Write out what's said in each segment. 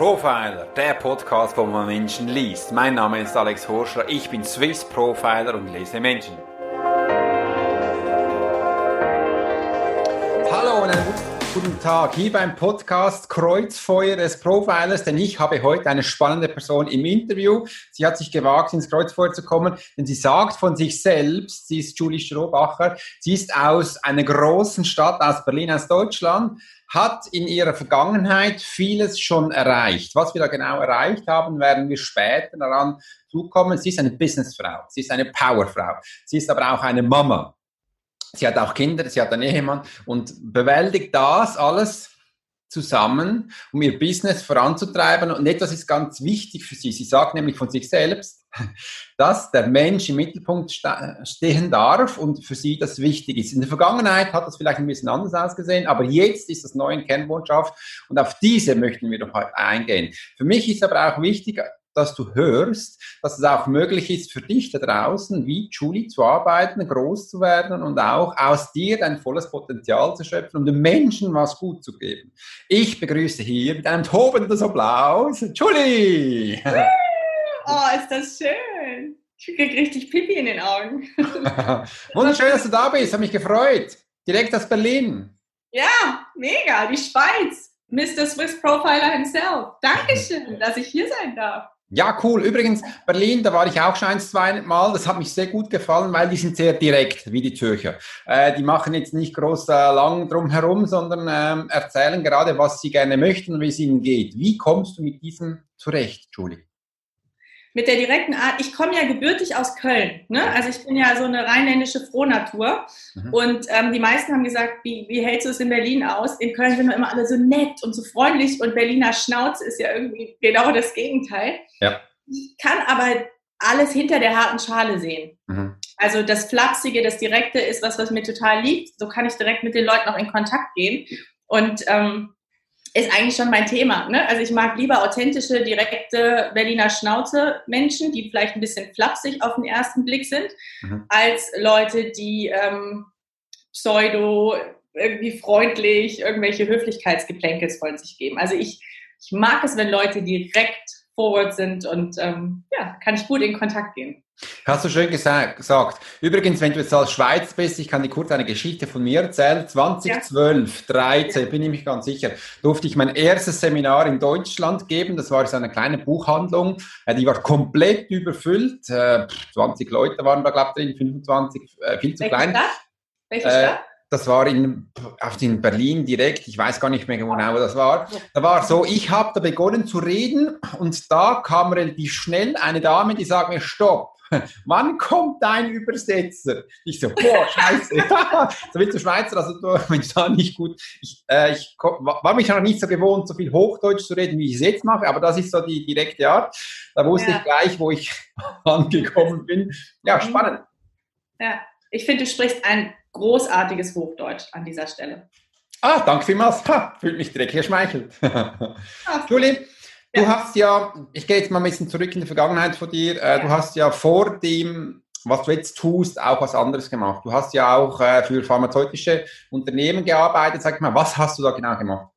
Profiler, der Podcast, wo man Menschen liest. Mein Name ist Alex Horscher, ich bin Swiss Profiler und lese Menschen. Hallo und einen guten Tag hier beim Podcast Kreuzfeuer des Profilers, denn ich habe heute eine spannende Person im Interview. Sie hat sich gewagt, ins Kreuzfeuer zu kommen, denn sie sagt von sich selbst, sie ist Julie Strohbacher, sie ist aus einer großen Stadt, aus Berlin, aus Deutschland, hat in ihrer Vergangenheit vieles schon erreicht. Was wir da genau erreicht haben, werden wir später daran zukommen. Sie ist eine Businessfrau, sie ist eine Powerfrau, sie ist aber auch eine Mama. Sie hat auch Kinder, sie hat einen Ehemann und bewältigt das alles zusammen, um ihr Business voranzutreiben. Und etwas ist ganz wichtig für sie. Sie sagt nämlich von sich selbst, dass der Mensch im Mittelpunkt stehen darf und für sie das wichtig ist. In der Vergangenheit hat das vielleicht ein bisschen anders ausgesehen, aber jetzt ist das neue Kernbotschaft und auf diese möchten wir doch heute eingehen. Für mich ist aber auch wichtig, dass du hörst, dass es auch möglich ist für dich da draußen, wie Julie zu arbeiten, groß zu werden und auch aus dir dein volles Potenzial zu schöpfen, um den Menschen was gut zu geben. Ich begrüße hier mit einem tobenden Applaus Julie! Oh, ist das schön! Ich kriege richtig Pipi in den Augen. Wunderschön, dass du da bist, hat mich gefreut. Direkt aus Berlin. Ja, mega, die Schweiz. Mr. Swiss Profiler himself. Dankeschön, dass ich hier sein darf. Ja, cool. Übrigens, Berlin, da war ich auch schon ein, zwei Mal. Das hat mich sehr gut gefallen, weil die sind sehr direkt, wie die Zürcher. Äh, die machen jetzt nicht groß äh, lang drum herum, sondern ähm, erzählen gerade, was sie gerne möchten und wie es ihnen geht. Wie kommst du mit diesem zurecht, Julie? Mit der direkten Art, ich komme ja gebürtig aus Köln, ne? also ich bin ja so eine rheinländische Frohnatur mhm. und ähm, die meisten haben gesagt, wie, wie hältst du es in Berlin aus? In Köln sind wir immer alle so nett und so freundlich und Berliner Schnauze ist ja irgendwie genau das Gegenteil. Ja. Ich kann aber alles hinter der harten Schale sehen. Mhm. Also das Flapsige, das Direkte ist was, was mir total liegt. So kann ich direkt mit den Leuten auch in Kontakt gehen und ähm, ist eigentlich schon mein Thema. Ne? Also ich mag lieber authentische, direkte Berliner Schnauze Menschen, die vielleicht ein bisschen flapsig auf den ersten Blick sind, mhm. als Leute, die ähm, pseudo irgendwie freundlich irgendwelche Höflichkeitsgeplänkels von sich geben. Also ich, ich mag es, wenn Leute direkt forward sind und ähm, ja, kann ich gut in Kontakt gehen. Hast du schön gesagt. Übrigens, wenn du jetzt als Schweiz bist, ich kann dir kurz eine Geschichte von mir erzählen. 2012, ja. 13, ja. bin ich mich ganz sicher, durfte ich mein erstes Seminar in Deutschland geben. Das war so eine kleine Buchhandlung. Äh, die war komplett überfüllt. 20 äh, Leute waren da, glaube ich, drin, 25, äh, viel zu Welche klein. Stadt? Welche Stadt? Das war in, in Berlin direkt, ich weiß gar nicht mehr genau, wo das war. Da war so, ich habe da begonnen zu reden und da kam relativ schnell eine Dame, die sagt mir, stopp, wann kommt dein Übersetzer? Ich so, boah, scheiße. so wie du Schweizer, also du, wenn da nicht gut, ich, äh, ich war mich noch nicht so gewohnt, so viel Hochdeutsch zu reden, wie ich es jetzt mache, aber das ist so die direkte Art. Da wusste ja. ich gleich, wo ich angekommen bin. Ja, mhm. spannend. Ja, ich finde, du sprichst ein großartiges Hochdeutsch an dieser Stelle. Ah, danke vielmals. Ha, fühlt mich direkt geschmeichelt. Julie, du ja. hast ja, ich gehe jetzt mal ein bisschen zurück in die Vergangenheit von dir. Äh, ja. Du hast ja vor dem, was du jetzt tust, auch was anderes gemacht. Du hast ja auch äh, für pharmazeutische Unternehmen gearbeitet. Sag mal, was hast du da genau gemacht?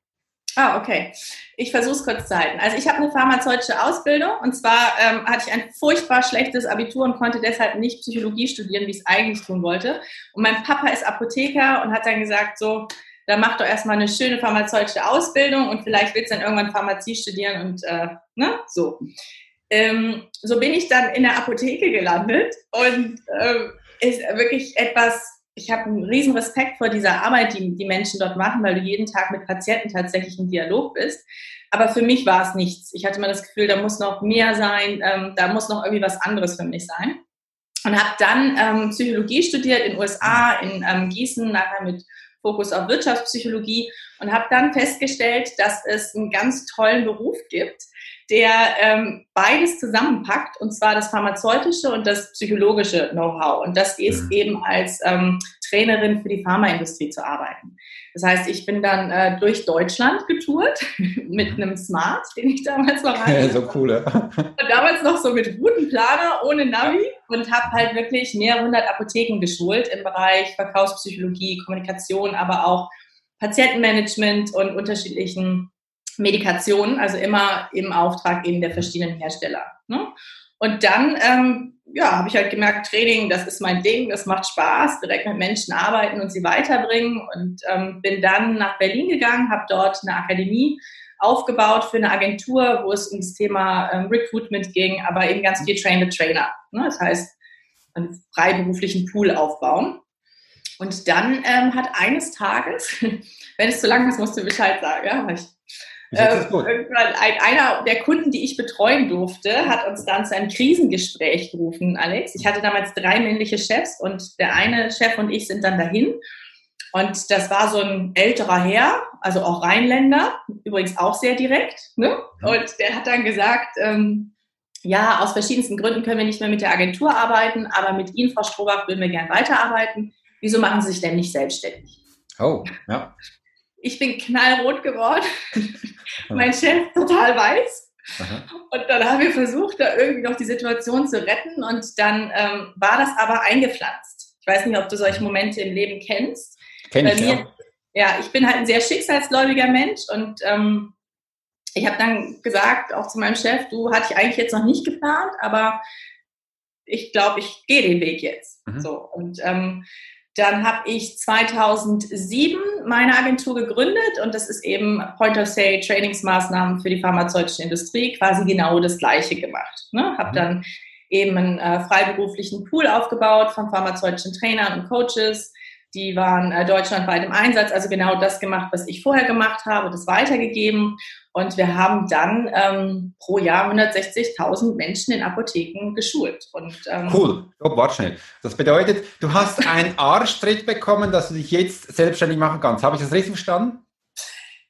Ah, okay. Ich versuche es kurz zu halten. Also ich habe eine pharmazeutische Ausbildung und zwar ähm, hatte ich ein furchtbar schlechtes Abitur und konnte deshalb nicht Psychologie studieren, wie ich es eigentlich tun wollte. Und mein Papa ist Apotheker und hat dann gesagt, so, dann mach doch erstmal eine schöne pharmazeutische Ausbildung und vielleicht willst du dann irgendwann Pharmazie studieren und äh, ne, so. Ähm, so bin ich dann in der Apotheke gelandet und äh, ist wirklich etwas ich habe einen riesen Respekt vor dieser Arbeit, die die Menschen dort machen, weil du jeden Tag mit Patienten tatsächlich im Dialog bist. Aber für mich war es nichts. Ich hatte immer das Gefühl, da muss noch mehr sein, ähm, da muss noch irgendwie was anderes für mich sein. Und habe dann ähm, Psychologie studiert in den USA, in ähm, Gießen, nachher mit Fokus auf Wirtschaftspsychologie und habe dann festgestellt, dass es einen ganz tollen Beruf gibt, der ähm, beides zusammenpackt, und zwar das pharmazeutische und das psychologische Know-how. Und das ist mhm. eben als ähm, Trainerin für die Pharmaindustrie zu arbeiten. Das heißt, ich bin dann äh, durch Deutschland getourt mit einem Smart, den ich damals noch hatte. so cool. Ja. Damals noch so mit Routenplaner, ohne Navi und habe halt wirklich mehrere hundert Apotheken geschult im Bereich Verkaufspsychologie, Kommunikation, aber auch Patientenmanagement und unterschiedlichen Medikationen, also immer im Auftrag eben der verschiedenen Hersteller. Ne? Und dann ähm, ja, habe ich halt gemerkt, Training, das ist mein Ding, das macht Spaß, direkt mit Menschen arbeiten und sie weiterbringen. Und ähm, bin dann nach Berlin gegangen, habe dort eine Akademie aufgebaut für eine Agentur, wo es um das Thema ähm, Recruitment ging, aber eben ganz viel Train the Trainer. Ne? Das heißt, einen freiberuflichen Pool aufbauen. Und dann ähm, hat eines Tages, wenn es zu lang ist, musst du Bescheid sagen, ja, ich äh, ein, einer der Kunden, die ich betreuen durfte, hat uns dann zu einem Krisengespräch gerufen, Alex. Ich hatte damals drei männliche Chefs und der eine Chef und ich sind dann dahin. Und das war so ein älterer Herr, also auch Rheinländer, übrigens auch sehr direkt. Ne? Und der hat dann gesagt, ähm, ja, aus verschiedensten Gründen können wir nicht mehr mit der Agentur arbeiten, aber mit Ihnen, Frau Strohbach, würden wir gern weiterarbeiten. Wieso machen Sie sich denn nicht selbstständig? Oh, ja. Ich bin knallrot geworden, mein Chef total weiß. Aha. Und dann haben wir versucht, da irgendwie noch die Situation zu retten und dann ähm, war das aber eingepflanzt. Ich weiß nicht, ob du solche Momente im Leben kennst. Kenn ich, mir, ja. ja. ich bin halt ein sehr schicksalsgläubiger Mensch und ähm, ich habe dann gesagt, auch zu meinem Chef, du hatte ich eigentlich jetzt noch nicht geplant, aber ich glaube, ich gehe den Weg jetzt. Mhm. So und ähm, dann habe ich 2007 meine Agentur gegründet und das ist eben Point of Sale Trainingsmaßnahmen für die pharmazeutische Industrie, quasi genau das Gleiche gemacht. Ne? Habe mhm. dann eben einen äh, freiberuflichen Pool aufgebaut von pharmazeutischen Trainern und Coaches, die waren äh, deutschlandweit im Einsatz, also genau das gemacht, was ich vorher gemacht habe, das weitergegeben. Und wir haben dann ähm, pro Jahr 160.000 Menschen in Apotheken geschult. Und, ähm, cool, Stopp, warte schnell. Das bedeutet, du hast einen Arschtritt bekommen, dass du dich jetzt selbstständig machen kannst. Habe ich das richtig verstanden?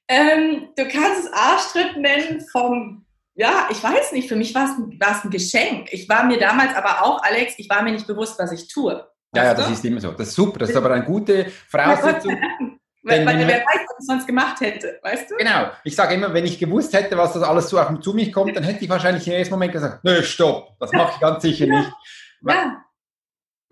Ähm, du kannst es Arschtritt nennen vom ja, ich weiß nicht, für mich war es ein Geschenk. Ich war mir damals aber auch, Alex, ich war mir nicht bewusst, was ich tue. Ja, ja, das ist immer so. Das ist super. Das ist aber eine gute Voraussetzung. Weil, weil wer weiß, was ich sonst gemacht hätte, weißt du? Genau. Ich sage immer, wenn ich gewusst hätte, was das alles auf zu mich kommt, dann hätte ich wahrscheinlich im ersten Moment gesagt, nö, stopp, das mache ich ganz sicher nicht. Ja.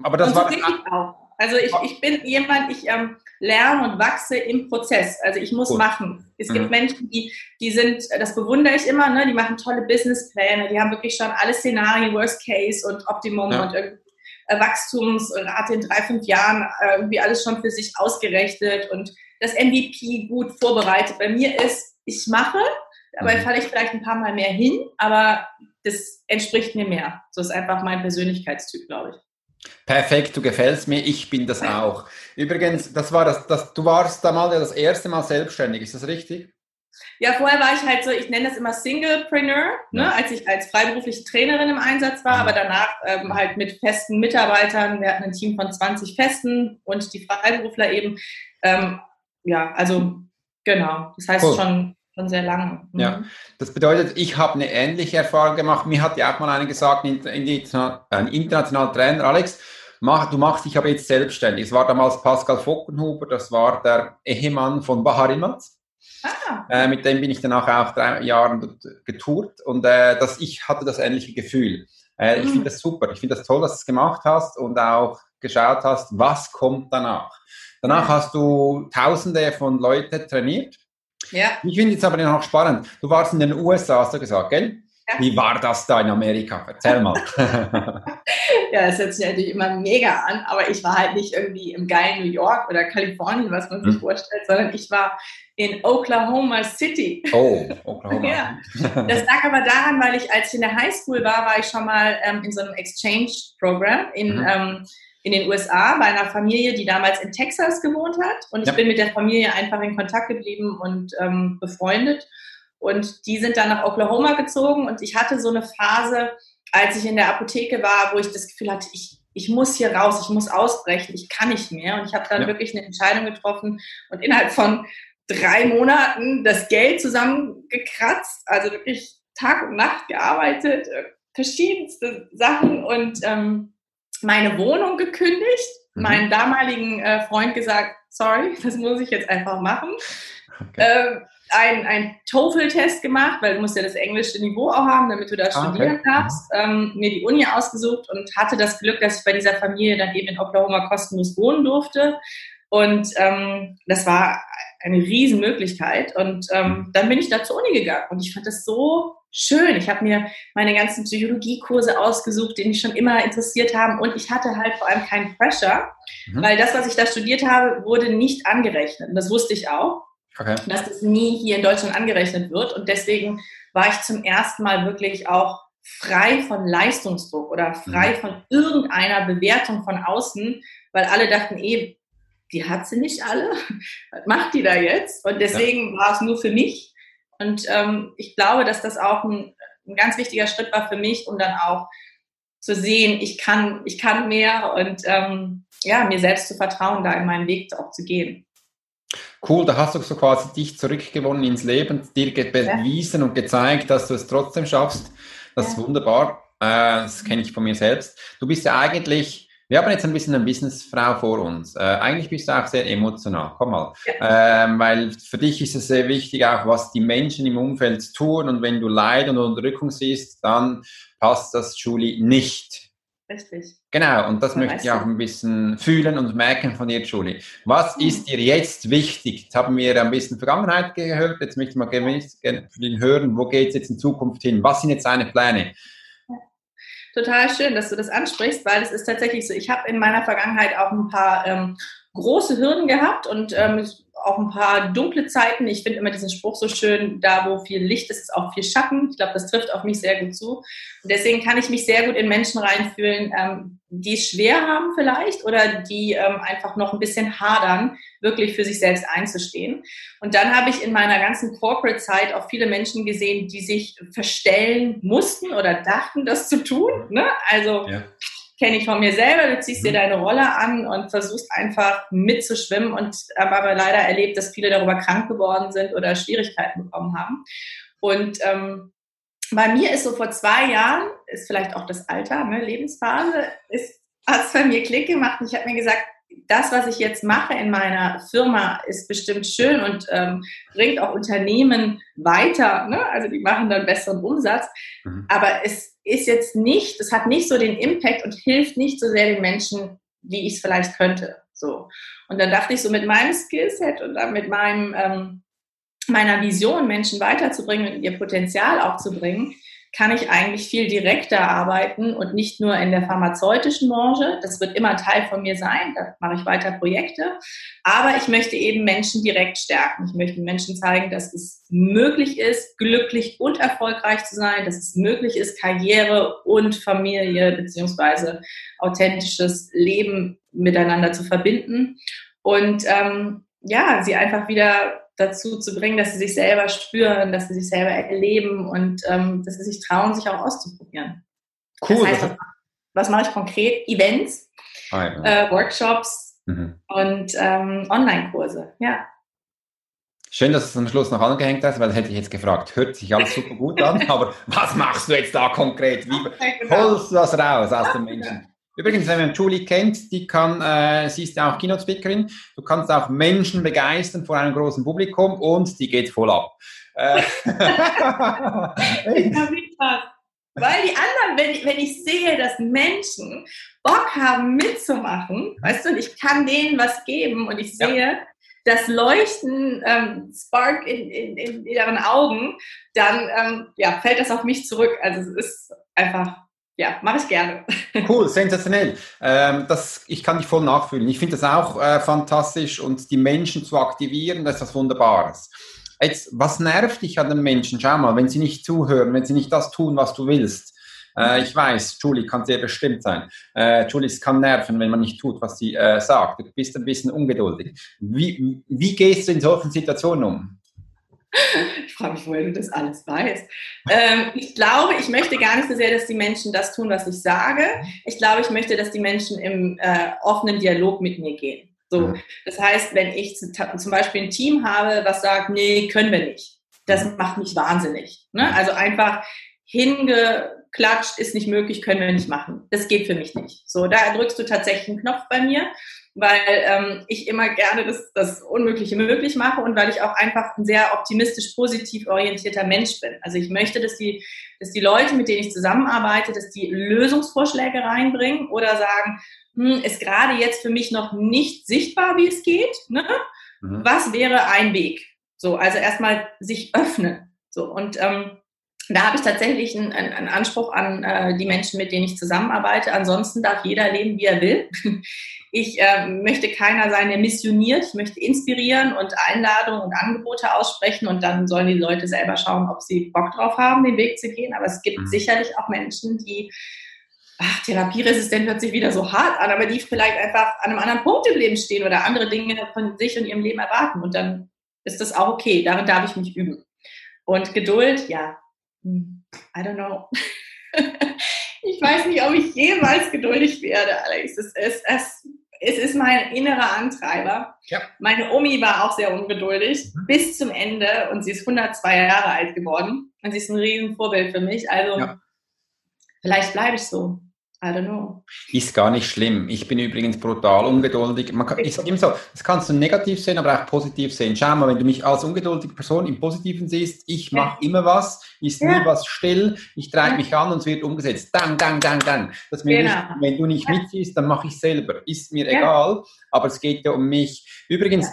Aber das und war so das auch. Also ich, ich bin jemand, ich ähm, lerne und wachse im Prozess. Also ich muss Gut. machen. Es gibt mhm. Menschen, die, die sind, das bewundere ich immer, ne? die machen tolle Businesspläne, die haben wirklich schon alle Szenarien, Worst Case und Optimum ja. und irgendwie Wachstumsrate in drei, fünf Jahren äh, irgendwie alles schon für sich ausgerechnet und das MVP gut vorbereitet. Bei mir ist, ich mache, dabei mhm. falle ich vielleicht ein paar Mal mehr hin, aber das entspricht mir mehr. So ist einfach mein Persönlichkeitstyp, glaube ich. Perfekt, du gefällst mir, ich bin das auch. Übrigens, das war das, das, du warst da mal das erste Mal selbstständig, ist das richtig? Ja, vorher war ich halt so, ich nenne das immer Singlepreneur, ne, als ich als freiberufliche Trainerin im Einsatz war, aber danach ähm, halt mit festen Mitarbeitern. Wir hatten ein Team von 20 Festen und die Freiberufler eben. Ähm, ja, also genau. Das heißt cool. schon, schon sehr lange. Mhm. Ja, das bedeutet, ich habe eine ähnliche Erfahrung gemacht. Mir hat ja auch mal einer gesagt, ein internationaler Trainer, Alex, mach, du machst dich aber jetzt selbstständig. Es war damals Pascal Fockenhuber, das war der Ehemann von Bahar. Ah. Äh, mit dem bin ich danach auch drei Jahre getourt und äh, das, ich hatte das ähnliche Gefühl. Äh, mhm. Ich finde das super. Ich finde das toll, dass du es gemacht hast und auch geschaut hast, was kommt danach. Danach ja. hast du Tausende von Leuten trainiert. Ja. Ich finde es aber noch spannend. Du warst in den USA, hast du gesagt, gell? Wie war das da in Amerika? Erzähl mal. ja, das hört sich natürlich immer mega an, aber ich war halt nicht irgendwie im geilen New York oder Kalifornien, was man sich hm. vorstellt, sondern ich war in Oklahoma City. Oh, Oklahoma. ja. Das lag aber daran, weil ich, als ich in der Highschool war, war ich schon mal ähm, in so einem Exchange-Programm in, mhm. ähm, in den USA bei einer Familie, die damals in Texas gewohnt hat. Und ich ja. bin mit der Familie einfach in Kontakt geblieben und ähm, befreundet. Und die sind dann nach Oklahoma gezogen und ich hatte so eine Phase, als ich in der Apotheke war, wo ich das Gefühl hatte, ich, ich muss hier raus, ich muss ausbrechen, ich kann nicht mehr. Und ich habe dann ja. wirklich eine Entscheidung getroffen und innerhalb von drei Monaten das Geld zusammengekratzt, also wirklich Tag und Nacht gearbeitet, äh, verschiedenste Sachen und ähm, meine Wohnung gekündigt, mhm. meinen damaligen äh, Freund gesagt, sorry, das muss ich jetzt einfach machen. Okay. Ähm, ein, ein TOEFL-Test gemacht, weil du musst ja das englische Niveau auch haben, damit du da ah, studieren okay. darfst. Ähm, mir die Uni ausgesucht und hatte das Glück, dass ich bei dieser Familie dann eben in Oklahoma kostenlos wohnen durfte. Und ähm, das war eine Riesenmöglichkeit. Und ähm, dann bin ich da zur Uni gegangen und ich fand das so schön. Ich habe mir meine ganzen Psychologiekurse ausgesucht, die mich schon immer interessiert haben. Und ich hatte halt vor allem keinen Pressure, mhm. weil das, was ich da studiert habe, wurde nicht angerechnet. Und das wusste ich auch, okay. dass das nie hier in Deutschland angerechnet wird. Und deswegen war ich zum ersten Mal wirklich auch frei von Leistungsdruck oder frei mhm. von irgendeiner Bewertung von außen, weil alle dachten, eh, die hat sie nicht alle. Was macht die da jetzt? Und deswegen ja. war es nur für mich. Und ähm, ich glaube, dass das auch ein, ein, ganz wichtiger Schritt war für mich, um dann auch zu sehen, ich kann, ich kann mehr und ähm, ja, mir selbst zu vertrauen, da in meinen Weg auch zu gehen. Cool, da hast du so quasi dich zurückgewonnen ins Leben, dir bewiesen ja. und gezeigt, dass du es trotzdem schaffst. Das ja. ist wunderbar. Äh, das kenne ich von mir selbst. Du bist ja eigentlich wir haben jetzt ein bisschen eine Businessfrau vor uns. Äh, eigentlich bist du auch sehr emotional. Komm mal. Ja. Ähm, weil für dich ist es sehr wichtig, auch was die Menschen im Umfeld tun. Und wenn du Leid und Unterdrückung siehst, dann passt das, Julie, nicht. Richtig. Genau, und das Man möchte ich auch ein bisschen fühlen und merken von dir, Julie. Was mhm. ist dir jetzt wichtig? Jetzt haben wir ein bisschen Vergangenheit gehört, jetzt möchte ich mal gerne hören, wo geht es jetzt in Zukunft hin? Was sind jetzt deine Pläne? Total schön, dass du das ansprichst, weil es ist tatsächlich so. Ich habe in meiner Vergangenheit auch ein paar ähm, große Hürden gehabt und ähm, auch ein paar dunkle Zeiten. Ich finde immer diesen Spruch so schön, da wo viel Licht ist, ist auch viel Schatten. Ich glaube, das trifft auf mich sehr gut zu. Und deswegen kann ich mich sehr gut in Menschen reinfühlen, ähm, die es schwer haben vielleicht oder die ähm, einfach noch ein bisschen hadern, wirklich für sich selbst einzustehen. Und dann habe ich in meiner ganzen Corporate-Zeit auch viele Menschen gesehen, die sich verstellen mussten oder dachten, das zu tun. Ne? Also ja kenne ich von mir selber, du ziehst dir mhm. deine Rolle an und versuchst einfach mitzuschwimmen und habe aber leider erlebt, dass viele darüber krank geworden sind oder Schwierigkeiten bekommen haben. Und ähm, bei mir ist so vor zwei Jahren, ist vielleicht auch das Alter, ne, Lebensphase, hat es bei mir Klick gemacht und ich habe mir gesagt, das, was ich jetzt mache in meiner Firma, ist bestimmt schön und ähm, bringt auch Unternehmen weiter. Ne? Also die machen dann besseren Umsatz. Mhm. Aber es ist jetzt nicht, es hat nicht so den Impact und hilft nicht so sehr den Menschen, wie ich es vielleicht könnte. So. Und dann dachte ich so mit meinem Skillset und dann mit meinem, ähm, meiner Vision, Menschen weiterzubringen und ihr Potenzial auch zu bringen, kann ich eigentlich viel direkter arbeiten und nicht nur in der pharmazeutischen Branche. Das wird immer Teil von mir sein. Da mache ich weiter Projekte. Aber ich möchte eben Menschen direkt stärken. Ich möchte Menschen zeigen, dass es möglich ist, glücklich und erfolgreich zu sein, dass es möglich ist, Karriere und Familie beziehungsweise authentisches Leben miteinander zu verbinden. Und ähm, ja, sie einfach wieder dazu zu bringen, dass sie sich selber spüren, dass sie sich selber erleben und ähm, dass sie sich trauen, sich auch auszuprobieren. Cool. Das heißt, was, was mache ich konkret? Events, ah, ja. äh, Workshops mhm. und ähm, Online-Kurse, ja. Schön, dass du es am Schluss noch angehängt hast, weil hätte ich jetzt gefragt, hört sich alles super gut an, aber was machst du jetzt da konkret? Wie genau. holst du das raus aus den Menschen? Übrigens, wenn man Julie kennt, die kann, äh, sie ist ja auch Keynote-Speakerin, du kannst auch Menschen begeistern vor einem großen Publikum und die geht voll ab. Äh, Weil die anderen, wenn, wenn ich sehe, dass Menschen Bock haben mitzumachen, weißt du, und ich kann denen was geben und ich sehe, ja. das Leuchten, ähm, Spark in, in, in ihren Augen, dann ähm, ja, fällt das auf mich zurück. Also es ist einfach ja, mache ich gerne. Cool, sensationell. Ähm, das, ich kann dich voll nachfühlen. Ich finde das auch äh, fantastisch und die Menschen zu aktivieren, das ist was Wunderbares. Jetzt, was nervt dich an den Menschen? Schau mal, wenn sie nicht zuhören, wenn sie nicht das tun, was du willst. Äh, ich weiß, Julie kann sehr bestimmt sein. Äh, Julie, es kann nerven, wenn man nicht tut, was sie äh, sagt. Du bist ein bisschen ungeduldig. Wie, wie gehst du in solchen Situationen um? Ich frage mich, woher du das alles weißt. Ähm, ich glaube, ich möchte gar nicht so sehr, dass die Menschen das tun, was ich sage. Ich glaube, ich möchte, dass die Menschen im äh, offenen Dialog mit mir gehen. So, das heißt, wenn ich zum Beispiel ein Team habe, was sagt, nee, können wir nicht, das macht mich wahnsinnig. Ne? Also einfach hingeklatscht, ist nicht möglich, können wir nicht machen. Das geht für mich nicht. So, da drückst du tatsächlich einen Knopf bei mir weil ähm, ich immer gerne das, das Unmögliche möglich mache und weil ich auch einfach ein sehr optimistisch positiv orientierter Mensch bin. Also ich möchte, dass die, dass die Leute, mit denen ich zusammenarbeite, dass die Lösungsvorschläge reinbringen oder sagen, hm, ist gerade jetzt für mich noch nicht sichtbar, wie es geht. Ne? mhm. was wäre ein Weg? So, also erstmal sich öffnen. So, und ähm, da habe ich tatsächlich einen, einen Anspruch an äh, die Menschen, mit denen ich zusammenarbeite. Ansonsten darf jeder leben, wie er will. Ich äh, möchte keiner sein, der missioniert. Ich möchte inspirieren und Einladungen und Angebote aussprechen und dann sollen die Leute selber schauen, ob sie Bock drauf haben, den Weg zu gehen. Aber es gibt mhm. sicherlich auch Menschen, die ach, therapieresistent hört sich wieder so hart an, aber die vielleicht einfach an einem anderen Punkt im Leben stehen oder andere Dinge von sich und ihrem Leben erwarten. Und dann ist das auch okay. Darin darf ich mich üben. Und Geduld, ja, I don't know. ich weiß nicht, ob ich jemals geduldig werde, Alex. Es ist, es, es ist mein innerer Antreiber. Ja. Meine Omi war auch sehr ungeduldig mhm. bis zum Ende und sie ist 102 Jahre alt geworden und sie ist ein Riesenvorbild für mich. Also ja. vielleicht bleibe ich so. I don't know. Ist gar nicht schlimm. Ich bin übrigens brutal ungeduldig. Man kann, ich sage immer so, das kannst du negativ sehen, aber auch positiv sehen. Schau mal, wenn du mich als ungeduldige Person im Positiven siehst, ich mache ja. immer was, ist ja. nie was still, ich treibe ja. mich an und es wird umgesetzt. Dang, dang, dang, dang. Das mir genau. nicht, wenn du nicht mitziehst, dann mache ich selber. Ist mir egal, aber es geht ja um mich. Übrigens,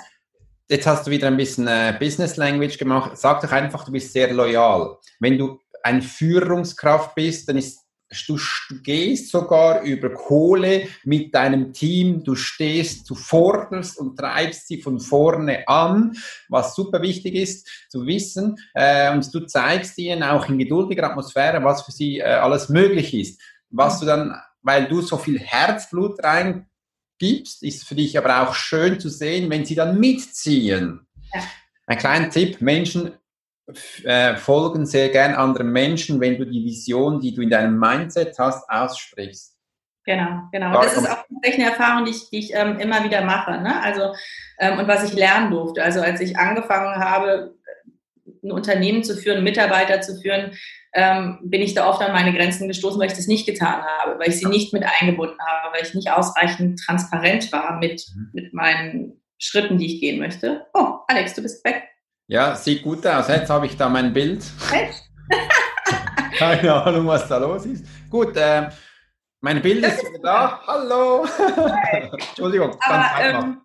jetzt hast du wieder ein bisschen äh, Business Language gemacht. Sag doch einfach, du bist sehr loyal. Wenn du eine Führungskraft bist, dann ist Du, gehst sogar über Kohle mit deinem Team, du stehst, du forderst und treibst sie von vorne an, was super wichtig ist zu wissen. Äh, und du zeigst ihnen auch in geduldiger Atmosphäre, was für sie äh, alles möglich ist. Was du dann, weil du so viel Herzblut reingibst, ist für dich aber auch schön zu sehen, wenn sie dann mitziehen. Ja. Ein kleiner Tipp, Menschen äh, folgen sehr gern anderen Menschen, wenn du die Vision, die du in deinem Mindset hast, aussprichst. Genau, genau. Das ist auch eine Erfahrung, die ich, die ich ähm, immer wieder mache. Ne? Also, ähm, und was ich lernen durfte. Also als ich angefangen habe, ein Unternehmen zu führen, Mitarbeiter zu führen, ähm, bin ich da oft an meine Grenzen gestoßen, weil ich das nicht getan habe, weil ich sie nicht mit eingebunden habe, weil ich nicht ausreichend transparent war mit, mhm. mit meinen Schritten, die ich gehen möchte. Oh, Alex, du bist weg. Ja, sieht gut aus. Jetzt habe ich da mein Bild. Keine Ahnung, was da los ist. Gut, äh, mein Bild ist wieder da. Hallo. Entschuldigung. Aber, ähm,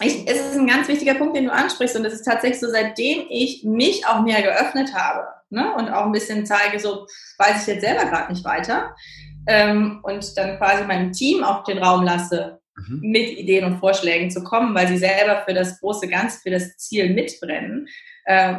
ich, es ist ein ganz wichtiger Punkt, den du ansprichst. Und es ist tatsächlich so, seitdem ich mich auch mehr geöffnet habe ne, und auch ein bisschen zeige, so weiß ich jetzt selber gerade nicht weiter. Ähm, und dann quasi meinem Team auch den Raum lasse, mhm. mit Ideen und Vorschlägen zu kommen, weil sie selber für das große Ganze, für das Ziel mitbrennen, äh,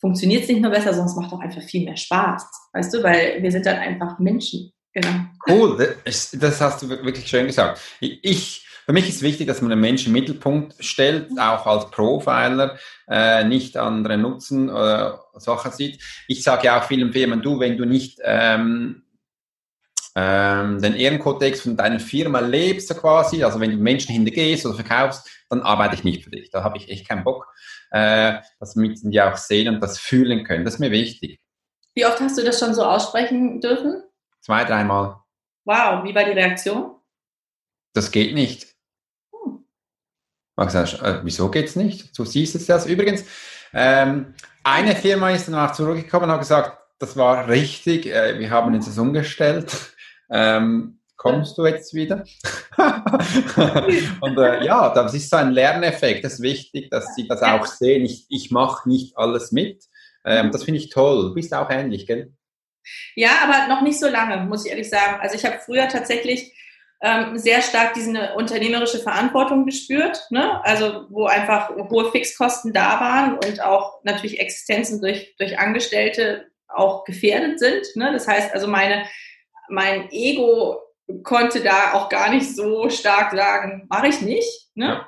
funktioniert es nicht nur besser, sondern es macht auch einfach viel mehr Spaß. Weißt du, weil wir sind dann einfach Menschen. Genau. Cool, das hast du wirklich schön gesagt. Ich, für mich ist wichtig, dass man den Menschen im Mittelpunkt stellt, auch als Profiler, äh, nicht andere Nutzen oder äh, Sachen sieht. Ich sage ja auch vielen Firmen, du, wenn du nicht ähm, ähm, den Ehrenkodex von deiner Firma lebst, so quasi, also wenn du Menschen hintergehst oder verkaufst, dann arbeite ich nicht für dich. Da habe ich echt keinen Bock. Äh, das müssen die auch sehen und das fühlen können. Das ist mir wichtig. Wie oft hast du das schon so aussprechen dürfen? Zwei, dreimal. Wow, wie war die Reaktion? Das geht nicht. Hm. Gesagt, äh, wieso geht's nicht? Du siehst es das. Übrigens, ähm, eine Firma ist dann auch zurückgekommen und hat gesagt, das war richtig, äh, wir haben uns das umgestellt. Ähm, kommst du jetzt wieder? und äh, ja, das ist so ein Lerneffekt. Das ist wichtig, dass sie das auch sehen. Ich, ich mache nicht alles mit. Ähm, das finde ich toll. Du bist auch ähnlich, gell? Ja, aber noch nicht so lange, muss ich ehrlich sagen. Also ich habe früher tatsächlich ähm, sehr stark diese unternehmerische Verantwortung gespürt, ne? also wo einfach hohe Fixkosten da waren und auch natürlich Existenzen durch, durch Angestellte auch gefährdet sind. Ne? Das heißt also meine mein Ego konnte da auch gar nicht so stark sagen, mache ich nicht. Ne?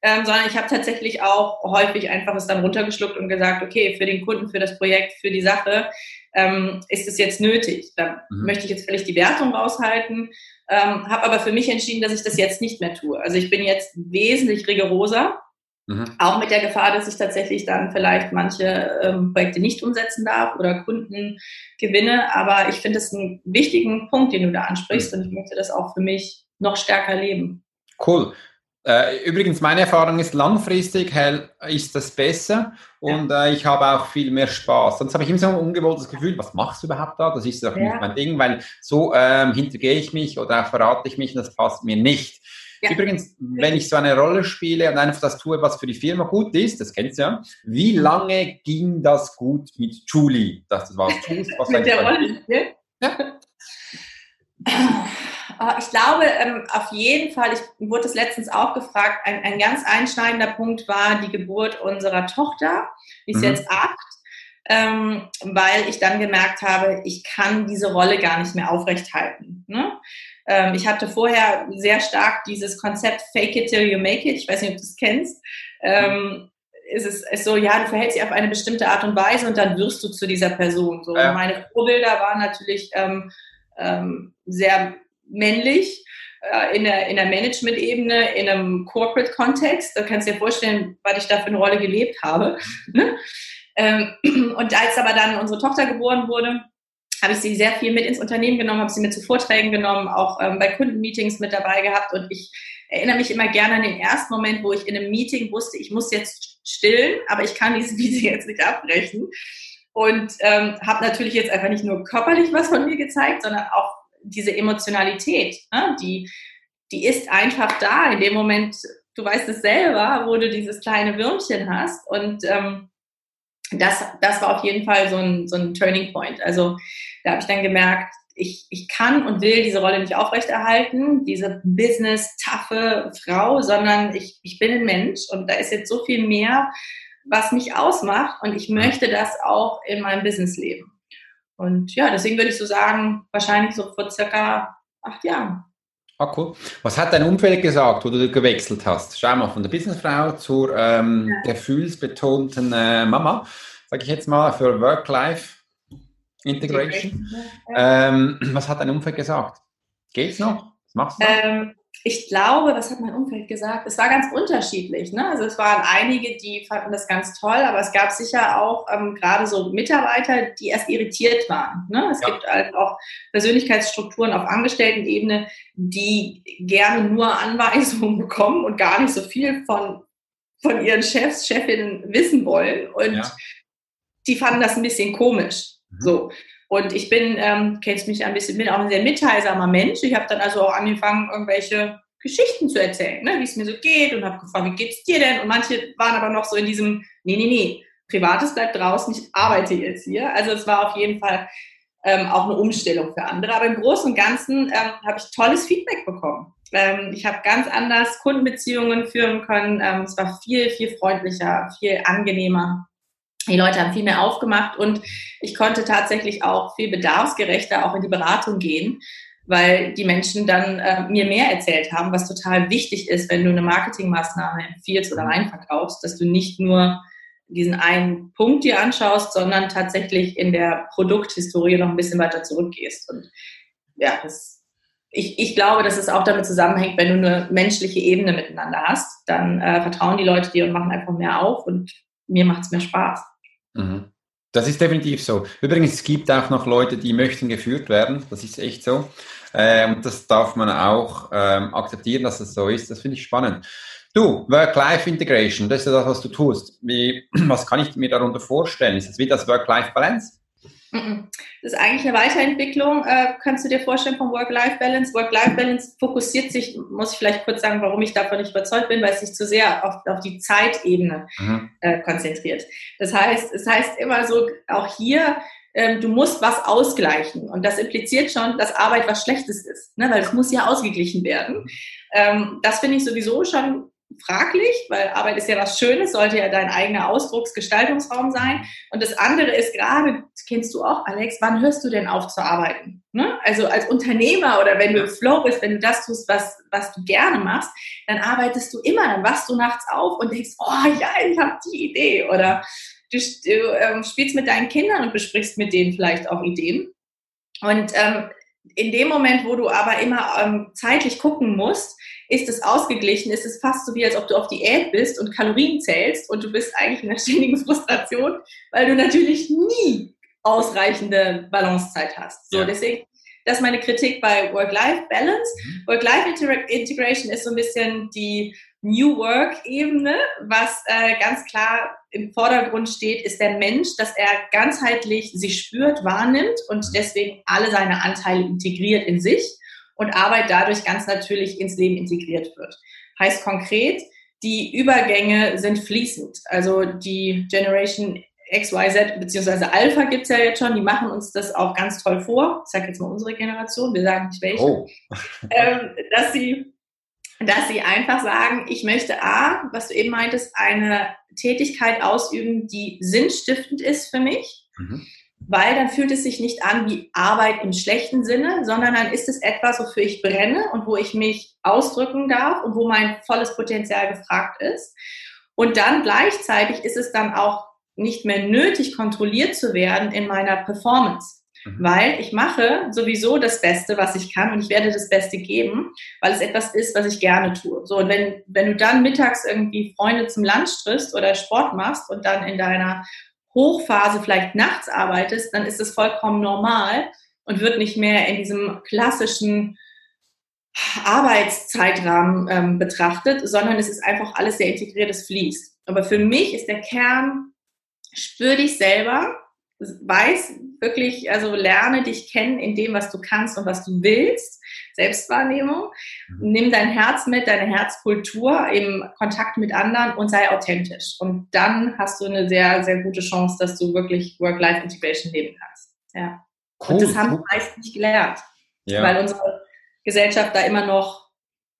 Ähm, sondern ich habe tatsächlich auch häufig einfach es dann runtergeschluckt und gesagt, okay, für den Kunden, für das Projekt, für die Sache ähm, ist es jetzt nötig. Da mhm. möchte ich jetzt vielleicht die Wertung raushalten, ähm, habe aber für mich entschieden, dass ich das jetzt nicht mehr tue. Also ich bin jetzt wesentlich rigoroser Mhm. Auch mit der Gefahr, dass ich tatsächlich dann vielleicht manche ähm, Projekte nicht umsetzen darf oder Kunden gewinne. Aber ich finde es einen wichtigen Punkt, den du da ansprichst mhm. und ich möchte das auch für mich noch stärker leben. Cool. Äh, übrigens, meine Erfahrung ist, langfristig ist das besser und ja. äh, ich habe auch viel mehr Spaß. Sonst habe ich immer so ein ungewolltes Gefühl, was machst du überhaupt da? Das ist doch ja. nicht mein Ding, weil so ähm, hintergehe ich mich oder verrate ich mich und das passt mir nicht. Ja. Übrigens, wenn ich so eine Rolle spiele und einfach das tue, was für die Firma gut ist, das kennst du ja, wie lange ging das gut mit Julie, du was tust? Was mit der Rolle? Ja. Ah, ich glaube, ähm, auf jeden Fall, ich wurde das letztens auch gefragt, ein, ein ganz einschneidender Punkt war die Geburt unserer Tochter. Die ist mhm. jetzt acht, ähm, weil ich dann gemerkt habe, ich kann diese Rolle gar nicht mehr aufrechthalten. Ne? Ähm, ich hatte vorher sehr stark dieses Konzept Fake it till you make it. Ich weiß nicht, ob du es kennst. Ähm, ist es ist so, ja, du verhältst dich auf eine bestimmte Art und Weise und dann wirst du zu dieser Person. So, ja. meine Vorbilder waren natürlich ähm, ähm, sehr männlich äh, in der, in der Management-Ebene, in einem Corporate-Kontext. Da kannst du dir vorstellen, was ich da für eine Rolle gelebt habe. Ne? Ähm, und als aber dann unsere Tochter geboren wurde, habe ich sie sehr viel mit ins Unternehmen genommen, habe sie mit zu Vorträgen genommen, auch ähm, bei Kundenmeetings mit dabei gehabt. Und ich erinnere mich immer gerne an den ersten Moment, wo ich in einem Meeting wusste, ich muss jetzt stillen, aber ich kann dieses Meeting jetzt nicht abbrechen. Und ähm, habe natürlich jetzt einfach nicht nur körperlich was von mir gezeigt, sondern auch diese Emotionalität, ne? die, die ist einfach da in dem Moment, du weißt es selber, wo du dieses kleine Würmchen hast. Und ähm, das, das war auf jeden Fall so ein, so ein Turning Point. Also da habe ich dann gemerkt, ich, ich kann und will diese Rolle nicht aufrechterhalten, diese business-taffe Frau, sondern ich, ich bin ein Mensch und da ist jetzt so viel mehr, was mich ausmacht und ich möchte das auch in meinem Business leben. Und ja, deswegen würde ich so sagen, wahrscheinlich so vor circa acht Jahren. Ah, cool. Was hat dein Umfeld gesagt, wo du gewechselt hast? Schau mal, von der Businessfrau zur ähm, ja. gefühlsbetonten äh, Mama, sage ich jetzt mal, für Work-Life-Integration. Ähm, was hat dein Umfeld gesagt? Geht's noch? Was machst du? Ähm, ich glaube, was hat mein Umfeld gesagt? Es war ganz unterschiedlich. Ne? Also es waren einige, die fanden das ganz toll, aber es gab sicher auch ähm, gerade so Mitarbeiter, die erst irritiert waren. Ne? Es ja. gibt halt auch Persönlichkeitsstrukturen auf Angestelltenebene, die gerne nur Anweisungen bekommen und gar nicht so viel von, von ihren Chefs, Chefinnen wissen wollen. Und ja. die fanden das ein bisschen komisch. Mhm. So. Und ich bin, ähm, kennst mich ein bisschen, bin auch ein sehr mitteilsamer Mensch. Ich habe dann also auch angefangen, irgendwelche Geschichten zu erzählen, ne, wie es mir so geht und habe gefragt, wie geht's dir denn? Und manche waren aber noch so in diesem, nee, nee, nee, Privates bleibt draußen, ich arbeite jetzt hier. Also es war auf jeden Fall ähm, auch eine Umstellung für andere. Aber im Großen und Ganzen ähm, habe ich tolles Feedback bekommen. Ähm, ich habe ganz anders Kundenbeziehungen führen können. Ähm, es war viel, viel freundlicher, viel angenehmer. Die Leute haben viel mehr aufgemacht und ich konnte tatsächlich auch viel bedarfsgerechter auch in die Beratung gehen, weil die Menschen dann äh, mir mehr erzählt haben, was total wichtig ist, wenn du eine Marketingmaßnahme empfiehlst oder reinverkaufst, dass du nicht nur diesen einen Punkt dir anschaust, sondern tatsächlich in der Produkthistorie noch ein bisschen weiter zurückgehst. Und ja, das, ich, ich glaube, dass es auch damit zusammenhängt, wenn du eine menschliche Ebene miteinander hast, dann äh, vertrauen die Leute dir und machen einfach mehr auf und mir macht es mehr Spaß. Mhm. Das ist definitiv so. Übrigens, es gibt auch noch Leute, die möchten geführt werden. Das ist echt so. Ähm, das darf man auch ähm, akzeptieren, dass es so ist. Das finde ich spannend. Du, Work-Life-Integration, das ist ja das, was du tust. Wie, was kann ich mir darunter vorstellen? Ist das wie das Work-Life-Balance? Das ist eigentlich eine Weiterentwicklung, äh, kannst du dir vorstellen, von Work-Life-Balance. Work-Life-Balance fokussiert sich, muss ich vielleicht kurz sagen, warum ich davon nicht überzeugt bin, weil es sich zu sehr auf, auf die Zeitebene mhm. äh, konzentriert. Das heißt, es heißt immer so, auch hier, ähm, du musst was ausgleichen. Und das impliziert schon, dass Arbeit was Schlechtes ist, ne? weil es muss ja ausgeglichen werden. Ähm, das finde ich sowieso schon fraglich, weil Arbeit ist ja was Schönes, sollte ja dein eigener Ausdrucksgestaltungsraum sein. Und das andere ist gerade, kennst du auch, Alex, wann hörst du denn auf zu arbeiten? Ne? Also als Unternehmer oder wenn du im Flow bist, wenn du das tust, was, was du gerne machst, dann arbeitest du immer, dann wachst du nachts auf und denkst, oh ja, ich habe die Idee. Oder du, du ähm, spielst mit deinen Kindern und besprichst mit denen vielleicht auch Ideen. Und ähm, in dem Moment, wo du aber immer ähm, zeitlich gucken musst, ist es ausgeglichen, ist es fast so wie, als ob du auf Diät bist und Kalorien zählst und du bist eigentlich in einer ständigen Frustration, weil du natürlich nie ausreichende Balancezeit hast. So, ja. deswegen, das ist meine Kritik bei Work-Life-Balance. Mhm. Work-Life-Integration ist so ein bisschen die New Work-Ebene, was äh, ganz klar im Vordergrund steht, ist der Mensch, dass er ganzheitlich sich spürt, wahrnimmt und deswegen alle seine Anteile integriert in sich und Arbeit dadurch ganz natürlich ins Leben integriert wird. Heißt konkret, die Übergänge sind fließend. Also die Generation XYZ beziehungsweise Alpha gibt es ja jetzt schon, die machen uns das auch ganz toll vor. Ich sage jetzt mal unsere Generation, wir sagen nicht welche. Oh. ähm, dass, sie, dass sie einfach sagen, ich möchte A, was du eben meintest, eine Tätigkeit ausüben, die sinnstiftend ist für mich. Mhm. Weil dann fühlt es sich nicht an wie Arbeit im schlechten Sinne, sondern dann ist es etwas, wofür ich brenne und wo ich mich ausdrücken darf und wo mein volles Potenzial gefragt ist. Und dann gleichzeitig ist es dann auch nicht mehr nötig, kontrolliert zu werden in meiner Performance. Mhm. Weil ich mache sowieso das Beste, was ich kann und ich werde das Beste geben, weil es etwas ist, was ich gerne tue. So, und wenn, wenn du dann mittags irgendwie Freunde zum Lunch triffst oder Sport machst und dann in deiner Hochphase vielleicht nachts arbeitest, dann ist es vollkommen normal und wird nicht mehr in diesem klassischen Arbeitszeitrahmen ähm, betrachtet, sondern es ist einfach alles sehr integriert, es fließt. Aber für mich ist der Kern spür dich selber, weiß wirklich, also lerne dich kennen in dem, was du kannst und was du willst. Selbstwahrnehmung. Mhm. Nimm dein Herz mit, deine Herzkultur im Kontakt mit anderen und sei authentisch. Und dann hast du eine sehr, sehr gute Chance, dass du wirklich Work-Life-Integration leben kannst. Ja. Cool, und das haben cool. meist nicht gelernt, ja. weil unsere Gesellschaft da immer noch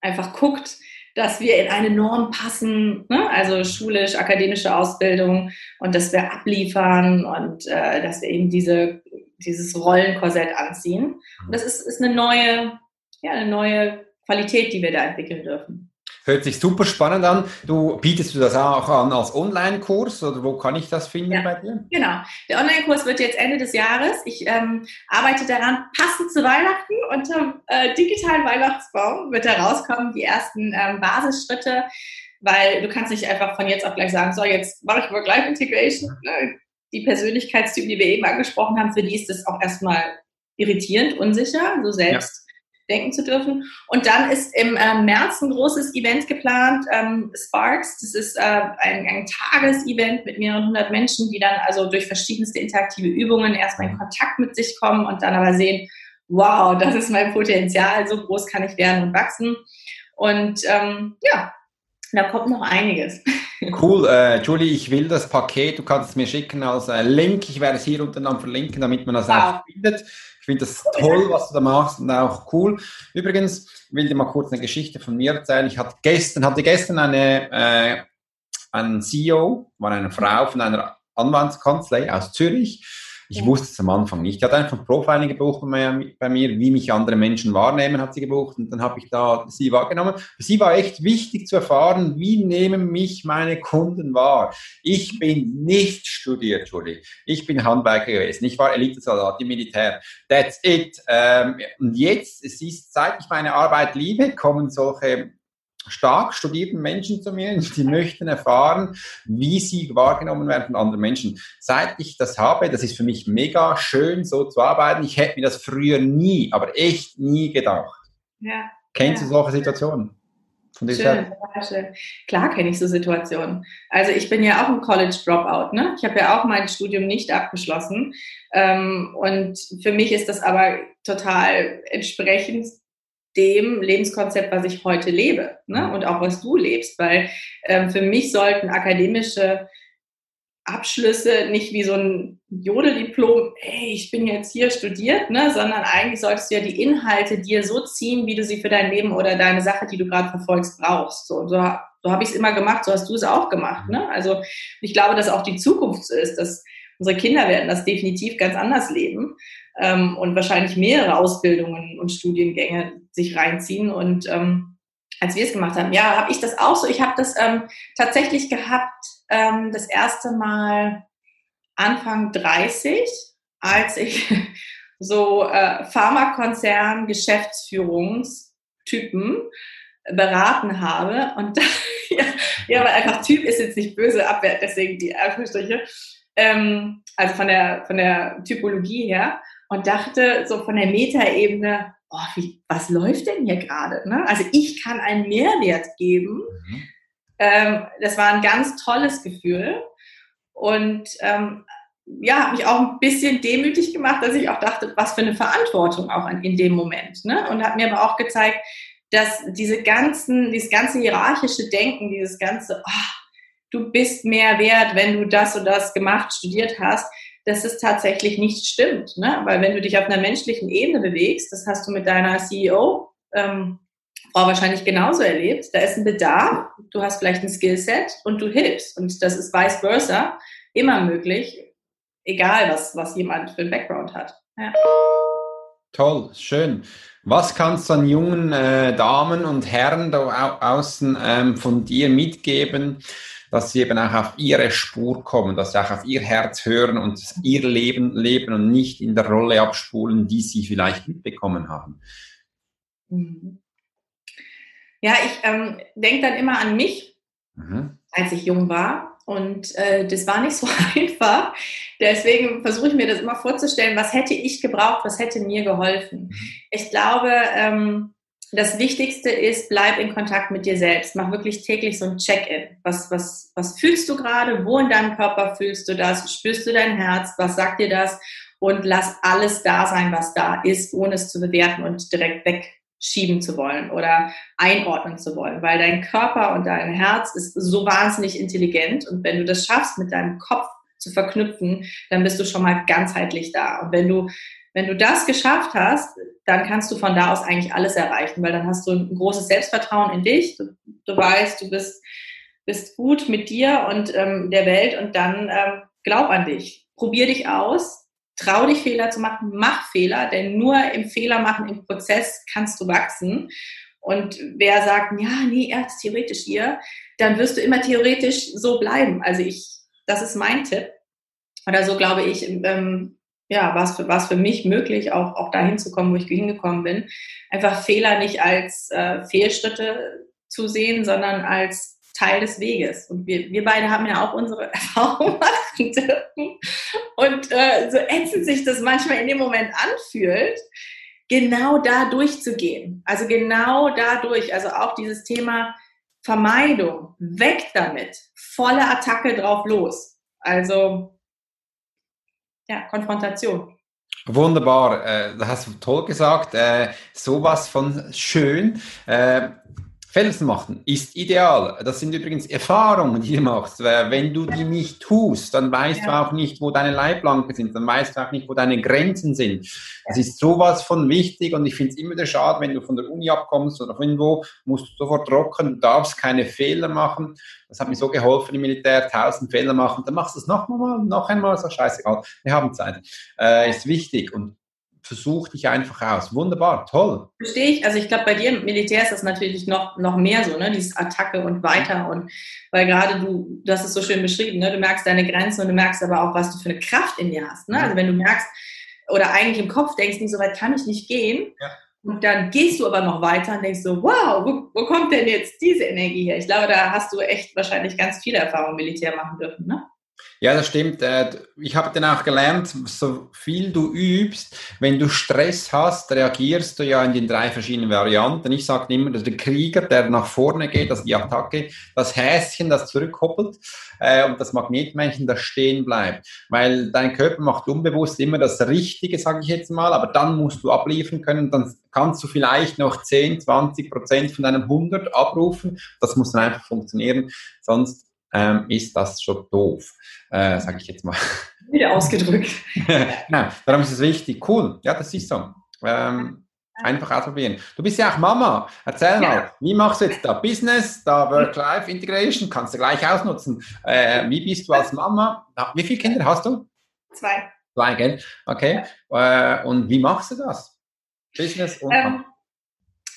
einfach guckt, dass wir in eine Norm passen, ne? also schulisch, akademische Ausbildung und dass wir abliefern und äh, dass wir eben diese, dieses Rollenkorsett anziehen. Und das ist, ist eine neue, ja, eine neue Qualität, die wir da entwickeln dürfen. Hört sich super spannend an. Du bietest du das auch an als Online-Kurs oder wo kann ich das finden ja, bei dir? Genau. Der Online-Kurs wird jetzt Ende des Jahres. Ich ähm, arbeite daran, passend zu Weihnachten unterm äh, digitalen Weihnachtsbaum wird da rauskommen, die ersten ähm, Basisschritte, weil du kannst nicht einfach von jetzt auf gleich sagen, so jetzt mache ich Work-Life-Integration. Ne? Die Persönlichkeitstypen, die wir eben angesprochen haben, für die ist das auch erstmal irritierend, unsicher, so selbst. Ja denken zu dürfen. Und dann ist im äh, März ein großes Event geplant, ähm, Sparks. Das ist äh, ein, ein Tagesevent mit mehreren hundert Menschen, die dann also durch verschiedenste interaktive Übungen erstmal in Kontakt mit sich kommen und dann aber sehen, wow, das ist mein Potenzial, so groß kann ich werden und wachsen. Und ähm, ja, da kommt noch einiges. Cool, äh, Julie, ich will das Paket, du kannst es mir schicken als äh, Link. Ich werde es hier unten dann verlinken, damit man das wow. auch findet finde das toll, was du da machst und auch cool. Übrigens, will dir mal kurz eine Geschichte von mir erzählen. Ich hatte gestern, hatte gestern eine, äh, einen CEO, war eine Frau von einer Anwaltskanzlei aus Zürich ich wusste es am Anfang nicht. Ich hatte einfach Profiling gebucht bei mir, wie mich andere Menschen wahrnehmen, hat sie gebucht und dann habe ich da sie wahrgenommen. Für sie war echt wichtig zu erfahren, wie nehmen mich meine Kunden wahr. Ich bin nicht studiert, Entschuldigung. Ich bin Handwerker gewesen. Ich war Elitesoldat im Militär. That's it. Ähm, und jetzt, es ist, seit ich meine Arbeit liebe, kommen solche stark studierten Menschen zu mir, die möchten erfahren, wie sie wahrgenommen werden von anderen Menschen. Seit ich das habe, das ist für mich mega schön, so zu arbeiten. Ich hätte mir das früher nie, aber echt nie gedacht. Ja. Kennst ja. du solche Situationen? Schön, schön. Klar kenne ich so Situationen. Also ich bin ja auch ein College Dropout. Ne? Ich habe ja auch mein Studium nicht abgeschlossen. Ähm, und für mich ist das aber total entsprechend dem Lebenskonzept, was ich heute lebe ne? Mhm. und auch was du lebst, weil ähm, für mich sollten akademische Abschlüsse nicht wie so ein Jodeldiplom, hey, ich bin jetzt hier studiert, ne, sondern eigentlich solltest du ja die Inhalte dir so ziehen, wie du sie für dein Leben oder deine Sache, die du gerade verfolgst, brauchst. So, so, so habe ich es immer gemacht, so hast du es auch gemacht. Ne? Also ich glaube, dass auch die Zukunft so ist, dass unsere Kinder werden das definitiv ganz anders leben ähm, und wahrscheinlich mehrere Ausbildungen und Studiengänge sich reinziehen. Und ähm, als wir es gemacht haben, ja, habe ich das auch so. Ich habe das ähm, tatsächlich gehabt, ähm, das erste Mal Anfang 30, als ich so äh, Pharmakonzern Geschäftsführungstypen beraten habe und da, ja, ja, weil einfach Typ ist jetzt nicht böse abwert, deswegen die Anführungsstriche, ähm, also von der, von der Typologie her und dachte so von der Metaebene, oh, wie, was läuft denn hier gerade? Ne? Also ich kann einen Mehrwert geben. Mhm. Ähm, das war ein ganz tolles Gefühl. Und ähm, ja, hat mich auch ein bisschen demütig gemacht, dass ich auch dachte, was für eine Verantwortung auch in dem Moment. Ne? Und hat mir aber auch gezeigt, dass diese ganzen, dieses ganze hierarchische Denken, dieses ganze, oh, du bist mehr wert, wenn du das und das gemacht, studiert hast, dass es tatsächlich nicht stimmt. Ne? Weil wenn du dich auf einer menschlichen Ebene bewegst, das hast du mit deiner CEO ähm, wahrscheinlich genauso erlebt, da ist ein Bedarf, du hast vielleicht ein Skillset und du hilfst. Und das ist vice versa immer möglich, egal was, was jemand für einen Background hat. Ja. Toll, schön. Was kannst du an jungen äh, Damen und Herren da außen ähm, von dir mitgeben, dass sie eben auch auf ihre Spur kommen, dass sie auch auf ihr Herz hören und ihr Leben leben und nicht in der Rolle abspulen, die sie vielleicht mitbekommen haben? Mhm. Ja, ich ähm, denke dann immer an mich, mhm. als ich jung war. Und äh, das war nicht so einfach. Deswegen versuche ich mir das immer vorzustellen, was hätte ich gebraucht, was hätte mir geholfen. Mhm. Ich glaube, ähm, das Wichtigste ist, bleib in Kontakt mit dir selbst. Mach wirklich täglich so ein Check-in. Was, was, was fühlst du gerade? Wo in deinem Körper fühlst du das? Spürst du dein Herz? Was sagt dir das? Und lass alles da sein, was da ist, ohne es zu bewerten und direkt wegschieben zu wollen oder einordnen zu wollen. Weil dein Körper und dein Herz ist so wahnsinnig intelligent. Und wenn du das schaffst, mit deinem Kopf zu verknüpfen, dann bist du schon mal ganzheitlich da. Und wenn du wenn du das geschafft hast, dann kannst du von da aus eigentlich alles erreichen, weil dann hast du ein großes Selbstvertrauen in dich. Du, du weißt, du bist, bist gut mit dir und ähm, der Welt und dann ähm, glaub an dich. Probier dich aus, trau dich Fehler zu machen, mach Fehler, denn nur im Fehler machen, im Prozess kannst du wachsen. Und wer sagt, ja, nee, erst theoretisch hier, dann wirst du immer theoretisch so bleiben. Also ich, das ist mein Tipp. Oder so glaube ich, ähm, ja, war es für, war für mich möglich, auch, auch dahin zu kommen, wo ich hingekommen bin. Einfach Fehler nicht als äh, Fehlschritte zu sehen, sondern als Teil des Weges. Und wir, wir beide haben ja auch unsere Erfahrungen machen dürfen. Und äh, so ätzend sich das manchmal in dem Moment anfühlt, genau da durchzugehen. Also genau dadurch, also auch dieses Thema Vermeidung, weg damit, volle Attacke drauf los. Also ja, Konfrontation. Wunderbar, äh, das hast du toll gesagt. Äh, sowas von schön. Felsen machen ist ideal. Das sind übrigens Erfahrungen, die du machst. Wenn du die nicht tust, dann weißt ja. du auch nicht, wo deine Leitplanken sind, dann weißt du auch nicht, wo deine Grenzen sind. Das ist sowas von wichtig und ich finde es immer wieder schade, wenn du von der Uni abkommst oder von irgendwo, musst du sofort trocken, du darfst keine Fehler machen. Das hat mir so geholfen im Militär, tausend Fehler machen, dann machst du es noch einmal, noch einmal, so scheißegal. Wir haben Zeit. Äh, ist wichtig und versuch dich einfach aus. Wunderbar, toll. Verstehe ich. Also ich glaube, bei dir im Militär ist das natürlich noch, noch mehr so, ne? Dieses Attacke und weiter. Und weil gerade du, hast es so schön beschrieben, ne? Du merkst deine Grenzen und du merkst aber auch, was du für eine Kraft in dir hast. Ne? Also wenn du merkst, oder eigentlich im Kopf denkst, nicht so weit kann ich nicht gehen. Ja. Und dann gehst du aber noch weiter und denkst so, wow, wo, wo kommt denn jetzt diese Energie her? Ich glaube, da hast du echt wahrscheinlich ganz viele Erfahrungen Militär machen dürfen, ne? Ja, das stimmt. Äh, ich habe dann auch gelernt, so viel du übst, wenn du Stress hast, reagierst du ja in den drei verschiedenen Varianten. Ich sage immer, dass der Krieger, der nach vorne geht, also die Attacke, das Häschen, das zurückkoppelt äh, und das Magnetmännchen, das stehen bleibt. Weil dein Körper macht unbewusst immer das Richtige, sage ich jetzt mal, aber dann musst du abliefern können, dann kannst du vielleicht noch 10, 20 Prozent von deinem 100 abrufen. Das muss dann einfach funktionieren, sonst ähm, ist das schon doof, äh, sage ich jetzt mal. Wieder ausgedrückt. genau, darum ist es wichtig. Cool, ja, das ist so. Ähm, einfach ausprobieren. Du bist ja auch Mama. Erzähl mal, wie machst du jetzt da Business, da Work-Life-Integration? Kannst du gleich ausnutzen. Äh, wie bist du als Mama? Wie viele Kinder hast du? Zwei. Zwei, gell? Okay. Äh, und wie machst du das? Business und ähm,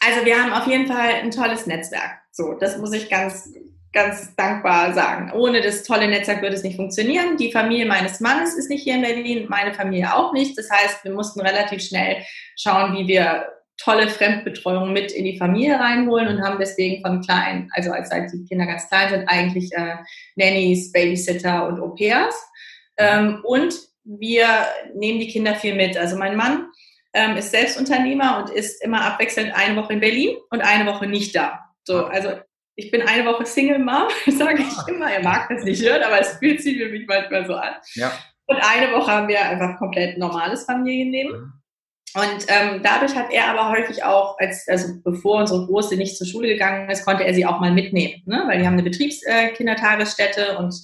Also wir haben auf jeden Fall ein tolles Netzwerk. So, das muss ich ganz ganz dankbar sagen. Ohne das tolle Netzwerk würde es nicht funktionieren. Die Familie meines Mannes ist nicht hier in Berlin, meine Familie auch nicht. Das heißt, wir mussten relativ schnell schauen, wie wir tolle Fremdbetreuung mit in die Familie reinholen und haben deswegen von klein, also als halt die Kinder ganz klein sind, eigentlich äh, Nannies, Babysitter und Au-pairs. Ähm, und wir nehmen die Kinder viel mit. Also mein Mann ähm, ist Selbstunternehmer und ist immer abwechselnd eine Woche in Berlin und eine Woche nicht da. So, also ich bin eine Woche Single Mom, sage ich ah. immer. Er mag das nicht hören, aber es fühlt sich für mich manchmal so an. Ja. Und eine Woche haben wir einfach komplett normales Familienleben. Mhm. Und ähm, dadurch hat er aber häufig auch, als, also bevor unsere Große nicht zur Schule gegangen ist, konnte er sie auch mal mitnehmen, ne? weil die haben eine Betriebskindertagesstätte äh, und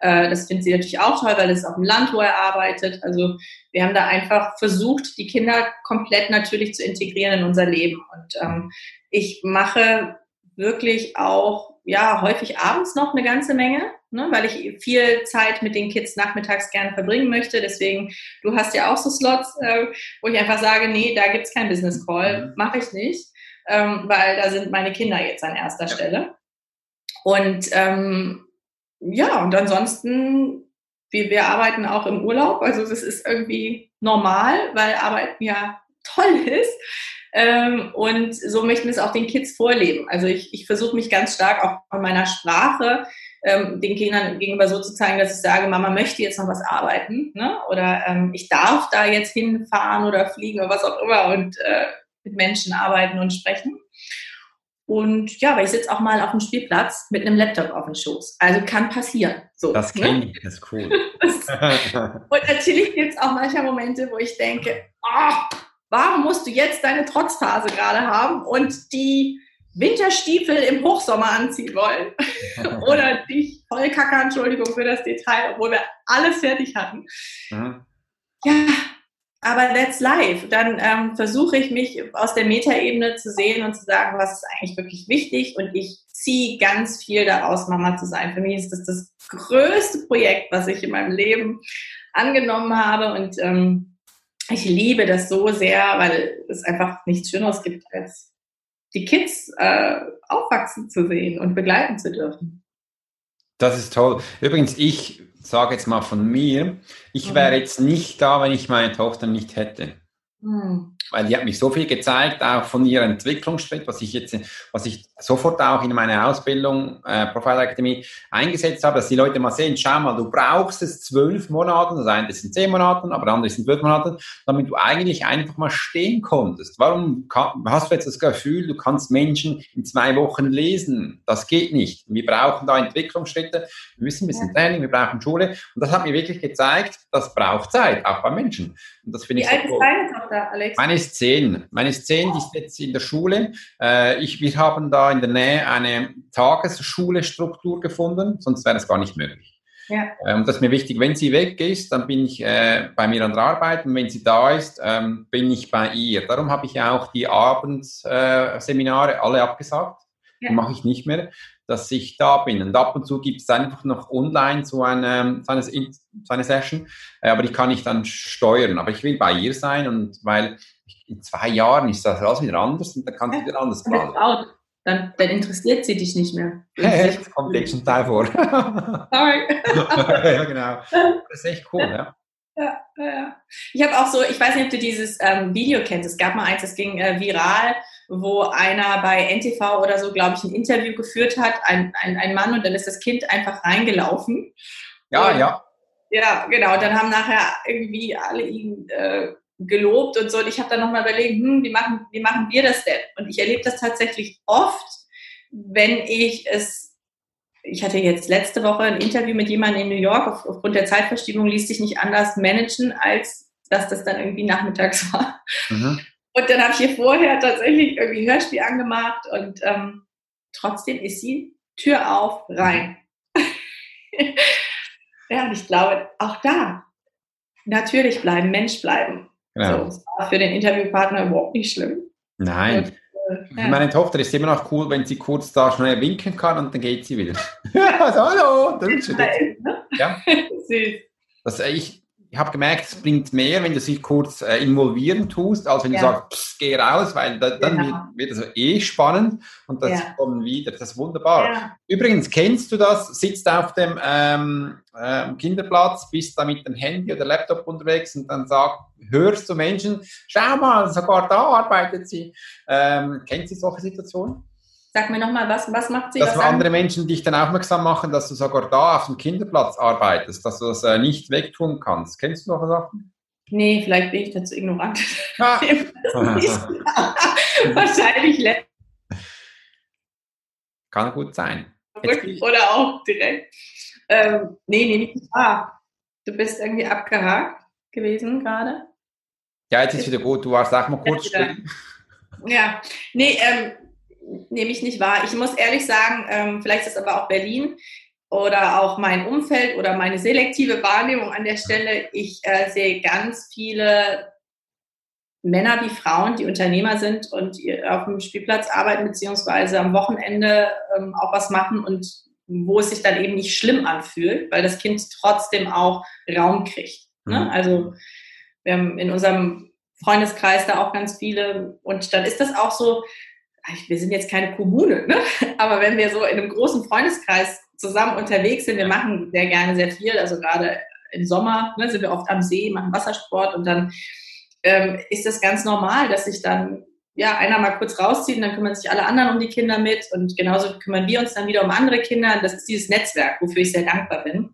äh, das findet sie natürlich auch toll, weil es ist auf dem Land, wo er arbeitet. Also wir haben da einfach versucht, die Kinder komplett natürlich zu integrieren in unser Leben. Und ähm, ich mache wirklich auch ja häufig abends noch eine ganze Menge, ne, weil ich viel Zeit mit den Kids nachmittags gerne verbringen möchte. Deswegen, du hast ja auch so Slots, äh, wo ich einfach sage, nee, da gibt's kein Business Call, mhm. mache ich nicht, ähm, weil da sind meine Kinder jetzt an erster ja. Stelle. Und ähm, ja, und ansonsten, wir, wir arbeiten auch im Urlaub, also das ist irgendwie normal, weil Arbeiten ja toll ist. Ähm, und so möchten wir es auch den Kids vorleben. Also ich, ich versuche mich ganz stark auch von meiner Sprache ähm, den Kindern gegenüber so zu zeigen, dass ich sage, Mama möchte jetzt noch was arbeiten ne? oder ähm, ich darf da jetzt hinfahren oder fliegen oder was auch immer und äh, mit Menschen arbeiten und sprechen. Und ja, aber ich sitze auch mal auf dem Spielplatz mit einem Laptop auf dem Schoß. Also kann passieren. So, das ne? kenne ne? ich, das ist cool. und natürlich gibt es auch manchmal Momente, wo ich denke, oh, warum musst du jetzt deine Trotzphase gerade haben und die Winterstiefel im Hochsommer anziehen wollen? Oder dich voll kacke, Entschuldigung für das Detail, obwohl wir alles fertig hatten. Mhm. Ja, aber that's life. Dann ähm, versuche ich mich aus der Metaebene zu sehen und zu sagen, was ist eigentlich wirklich wichtig und ich ziehe ganz viel daraus, Mama zu sein. Für mich ist das das größte Projekt, was ich in meinem Leben angenommen habe und ähm, ich liebe das so sehr, weil es einfach nichts Schöneres gibt, als die Kids äh, aufwachsen zu sehen und begleiten zu dürfen. Das ist toll. Übrigens, ich sage jetzt mal von mir, ich wäre mhm. jetzt nicht da, wenn ich meine Tochter nicht hätte. Mhm weil die hat mich so viel gezeigt, auch von ihrer Entwicklungsschritt, was ich jetzt, was ich sofort auch in meine Ausbildung äh, Profile Academy eingesetzt habe, dass die Leute mal sehen, schau mal, du brauchst es zwölf Monaten, das eine sind zehn Monaten, aber andere sind zwölf Monate, damit du eigentlich einfach mal stehen konntest. Warum kann, hast du jetzt das Gefühl, du kannst Menschen in zwei Wochen lesen? Das geht nicht. Wir brauchen da Entwicklungsschritte, wir müssen ein bisschen Training, wir brauchen Schule und das hat mir wirklich gezeigt, das braucht Zeit, auch bei Menschen. Und das finde ich Tochter, Alex? Meine ist zehn. Meine ist zehn, die ist jetzt in der Schule. Äh, ich, wir haben da in der Nähe eine Tagesschule-Struktur gefunden, sonst wäre das gar nicht möglich. Ja. Ähm, das ist mir wichtig. Wenn sie weg ist, dann bin ich äh, bei mir an der Arbeit und wenn sie da ist, ähm, bin ich bei ihr. Darum habe ich auch die Abendseminare äh, alle abgesagt. Ja. Mache ich nicht mehr, dass ich da bin. Und ab und zu gibt es einfach noch online so eine, so eine, so eine Session, äh, aber die kann ich dann steuern. Aber ich will bei ihr sein und weil in zwei Jahren ist das alles wieder anders und dann kannst du wieder anders planen. Dann, dann, interessiert sie dich nicht mehr. Hey, das kommt jetzt schon Teil vor. Sorry. ja, genau. Das ist echt cool, ja. Ja, ja. Ich habe auch so, ich weiß nicht, ob du dieses ähm, Video kennst. Es gab mal eins, das ging äh, viral, wo einer bei NTV oder so, glaube ich, ein Interview geführt hat, ein, ein, ein Mann, und dann ist das Kind einfach reingelaufen. Ja, und, ja. Ja, genau. Dann haben nachher irgendwie alle ihn äh, gelobt und so. Und ich habe dann nochmal überlegt, hm, wie, machen, wie machen wir das denn? Und ich erlebe das tatsächlich oft, wenn ich es, ich hatte jetzt letzte Woche ein Interview mit jemandem in New York, auf, aufgrund der Zeitverschiebung ließ sich nicht anders managen, als dass das dann irgendwie nachmittags war. Mhm. Und dann habe ich hier vorher tatsächlich irgendwie Hörspiel angemacht und ähm, trotzdem ist sie Tür auf, rein. ja, und ich glaube, auch da natürlich bleiben, Mensch bleiben. Genau. So, das war für den Interviewpartner überhaupt nicht schlimm. Nein. Und, äh, ja. Meine Tochter ist immer noch cool, wenn sie kurz da schnell winken kann und dann geht sie wieder. also, hallo! Dann ist ne? ja. Süß. Das, äh, ich, ich habe gemerkt, es bringt mehr, wenn du dich kurz äh, involvieren tust, als wenn ja. du sagst, pss, geh raus, weil da, dann genau. wird, es eh spannend und das ja. kommen wieder. Das ist wunderbar. Ja. Übrigens, kennst du das? Sitzt auf dem ähm, äh, Kinderplatz, bist da mit dem Handy oder Laptop unterwegs und dann sag, hörst du Menschen, schau mal, sogar da arbeitet sie. Ähm, kennst du solche Situationen? Sag mir nochmal, was, was macht sie? Dass was andere Menschen dich dann aufmerksam machen, dass du sogar da auf dem Kinderplatz arbeitest, dass du das äh, nicht wegtun kannst. Kennst du noch Sachen? Nee, vielleicht bin ich dazu ignorant. Ah. Wahrscheinlich. Kann gut sein. Oder auch direkt. Ähm, nee, nee, nicht wahr. Du bist irgendwie abgehakt gewesen gerade. Ja, jetzt ist wieder gut. Du warst, sag mal kurz. Ja, nee, ähm, nehme ich nicht wahr. Ich muss ehrlich sagen, ähm, vielleicht ist es aber auch Berlin oder auch mein Umfeld oder meine selektive Wahrnehmung an der Stelle. Ich äh, sehe ganz viele Männer wie Frauen, die Unternehmer sind und auf dem Spielplatz arbeiten, beziehungsweise am Wochenende ähm, auch was machen und wo es sich dann eben nicht schlimm anfühlt, weil das Kind trotzdem auch Raum kriegt. Ne? Mhm. Also wir haben in unserem Freundeskreis da auch ganz viele und dann ist das auch so, wir sind jetzt keine Kommune, ne? aber wenn wir so in einem großen Freundeskreis zusammen unterwegs sind, wir machen sehr gerne sehr viel, also gerade im Sommer ne, sind wir oft am See, machen Wassersport und dann ähm, ist das ganz normal, dass sich dann ja, einer mal kurz rauszieht und dann kümmern sich alle anderen um die Kinder mit und genauso kümmern wir uns dann wieder um andere Kinder. Das ist dieses Netzwerk, wofür ich sehr dankbar bin.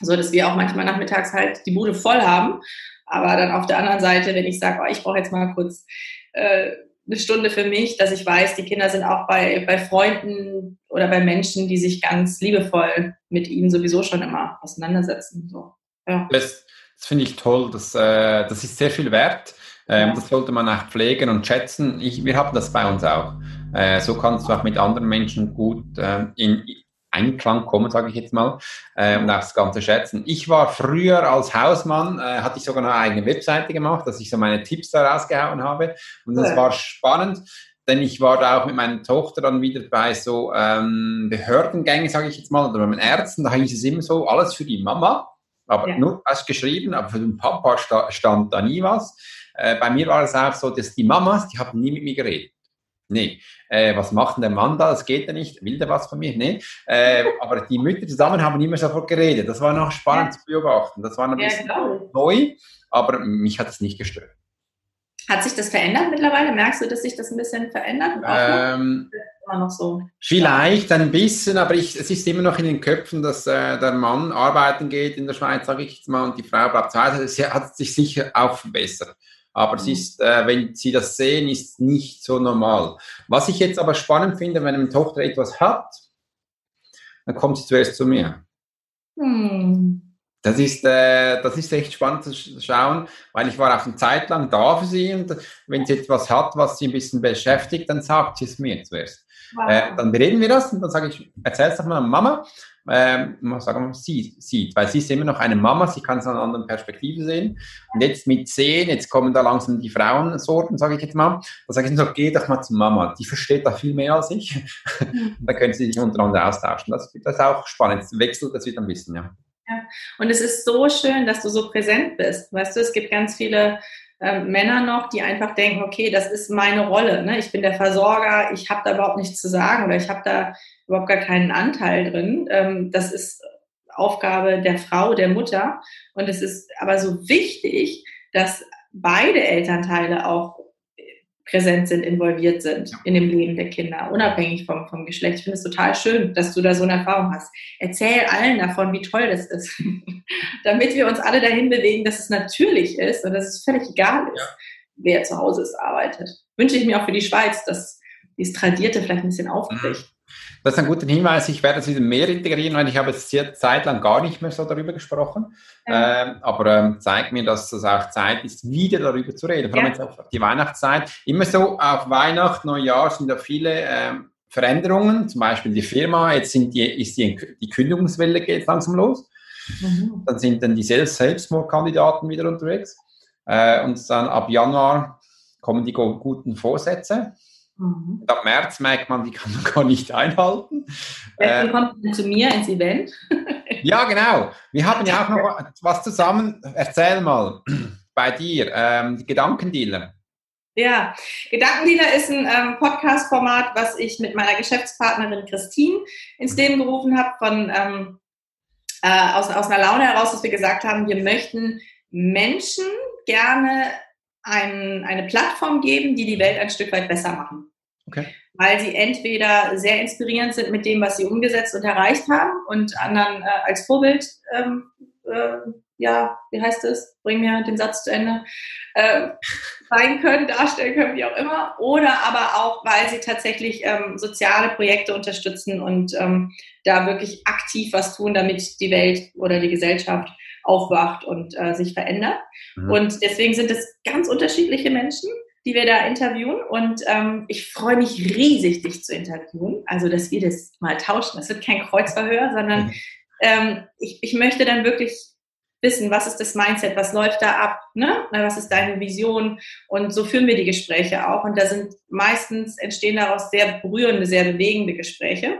So, dass wir auch manchmal nachmittags halt die Bude voll haben. Aber dann auf der anderen Seite, wenn ich sage, oh, ich brauche jetzt mal kurz äh, eine Stunde für mich, dass ich weiß, die Kinder sind auch bei, bei Freunden oder bei Menschen, die sich ganz liebevoll mit ihnen sowieso schon immer auseinandersetzen. So, ja. Das, das finde ich toll. Das, äh, das ist sehr viel wert. Ähm, ja. Das sollte man auch pflegen und schätzen. Ich, wir haben das bei uns auch. Äh, so kannst du auch mit anderen Menschen gut äh, in Einklang kommen, sage ich jetzt mal, äh, und auch das Ganze schätzen. Ich war früher als Hausmann, äh, hatte ich sogar eine eigene Webseite gemacht, dass ich so meine Tipps da rausgehauen habe. Und das ja. war spannend denn ich war da auch mit meiner Tochter dann wieder bei so ähm, Behördengängen, sage ich jetzt mal, oder bei meinen Ärzten, da hieß es immer so, alles für die Mama, aber ja. nur was geschrieben, aber für den Papa stand da nie was. Äh, bei mir war es auch so, dass die Mamas, die haben nie mit mir geredet. Nee. Äh, was macht denn der Mann da? Das geht ja nicht. Will der was von mir? Nee. Äh, aber die Mütter zusammen haben immer sofort geredet. Das war noch spannend ja. zu beobachten. Das war ein bisschen ja, neu, aber mich hat es nicht gestört. Hat sich das verändert mittlerweile? Merkst du, dass sich das ein bisschen verändert? Ähm, immer noch so. Vielleicht ein bisschen, aber ich, es ist immer noch in den Köpfen, dass äh, der Mann arbeiten geht in der Schweiz, sage ich jetzt mal, und die Frau bleibt zu Hause. Es hat sich sicher auch verbessert. Aber es mhm. ist, äh, wenn Sie das sehen, ist nicht so normal. Was ich jetzt aber spannend finde, wenn eine Tochter etwas hat, dann kommt sie zuerst zu mir. Hm. Das ist, äh, das ist echt spannend zu schauen, weil ich war auch eine Zeit lang da für sie und wenn sie etwas hat, was sie ein bisschen beschäftigt, dann sagt sie es mir zuerst. Wow. Äh, dann bereden wir das und dann sage ich, erzähl es doch mal Mama ähm, sagen wir, sie sieht, weil sie ist immer noch eine Mama, sie kann es an einer anderen Perspektive sehen. Und jetzt mit zehn, jetzt kommen da langsam die Frauensorten, sage ich jetzt mal. Da sage ich so, geh doch mal zur Mama, die versteht da viel mehr als ich. Mhm. da können sie sich untereinander austauschen. Das, das ist auch spannend, das wechselt das wird ein bisschen, ja. Ja. Und es ist so schön, dass du so präsent bist. Weißt du, es gibt ganz viele ähm, Männer noch, die einfach denken, okay, das ist meine Rolle. Ne? Ich bin der Versorger, ich habe da überhaupt nichts zu sagen oder ich habe da überhaupt gar keinen Anteil drin. Ähm, das ist Aufgabe der Frau, der Mutter. Und es ist aber so wichtig, dass beide Elternteile auch präsent sind, involviert sind in dem Leben der Kinder, unabhängig vom, vom Geschlecht. Ich finde es total schön, dass du da so eine Erfahrung hast. Erzähl allen davon, wie toll das ist, damit wir uns alle dahin bewegen, dass es natürlich ist und dass es völlig egal ist, ja. wer zu Hause ist, arbeitet. Wünsche ich mir auch für die Schweiz, dass dieses Tradierte vielleicht ein bisschen aufbricht. Das ist ein guter Hinweis. Ich werde es wieder mehr integrieren, weil ich habe jetzt sehr Zeit lang gar nicht mehr so darüber gesprochen. Ja. Ähm, aber ähm, zeigt mir, dass es auch Zeit ist, wieder darüber zu reden. Vor allem ja. jetzt auf die Weihnachtszeit. Immer so auf Weihnachten, Neujahr sind da viele ähm, Veränderungen. Zum Beispiel die Firma. Jetzt sind die, ist die, die Kündigungswelle geht langsam los. Mhm. Dann sind dann die Selbst Selbstmordkandidaten wieder unterwegs. Äh, und dann ab Januar kommen die guten Vorsätze. Mhm. Ab März merkt man, die kann man gar nicht einhalten. Deswegen äh, kommt zu mir ins Event. ja, genau. Wir haben ja auch noch was zusammen. Erzähl mal bei dir, ähm, die Gedankendealer. Ja, Gedankendealer ist ein ähm, Podcast-Format, was ich mit meiner Geschäftspartnerin Christine ins Leben gerufen habe, von ähm, äh, aus, aus einer Laune heraus, dass wir gesagt haben, wir möchten Menschen gerne ein, eine Plattform geben, die die Welt ein Stück weit besser machen. Okay. Weil sie entweder sehr inspirierend sind mit dem, was sie umgesetzt und erreicht haben und anderen äh, als Vorbild, ähm, äh, ja, wie heißt es? Bring mir den Satz zu Ende, äh, sein können, darstellen können, wie auch immer. Oder aber auch, weil sie tatsächlich ähm, soziale Projekte unterstützen und ähm, da wirklich aktiv was tun, damit die Welt oder die Gesellschaft aufwacht und äh, sich verändert. Mhm. Und deswegen sind es ganz unterschiedliche Menschen, die wir da interviewen. Und ähm, ich freue mich riesig, dich zu interviewen. Also, dass wir das mal tauschen. Das wird kein Kreuzverhör, sondern mhm. ähm, ich, ich möchte dann wirklich wissen, was ist das Mindset, was läuft da ab, ne? was ist deine Vision und so führen wir die Gespräche auch und da sind meistens entstehen daraus sehr berührende, sehr bewegende Gespräche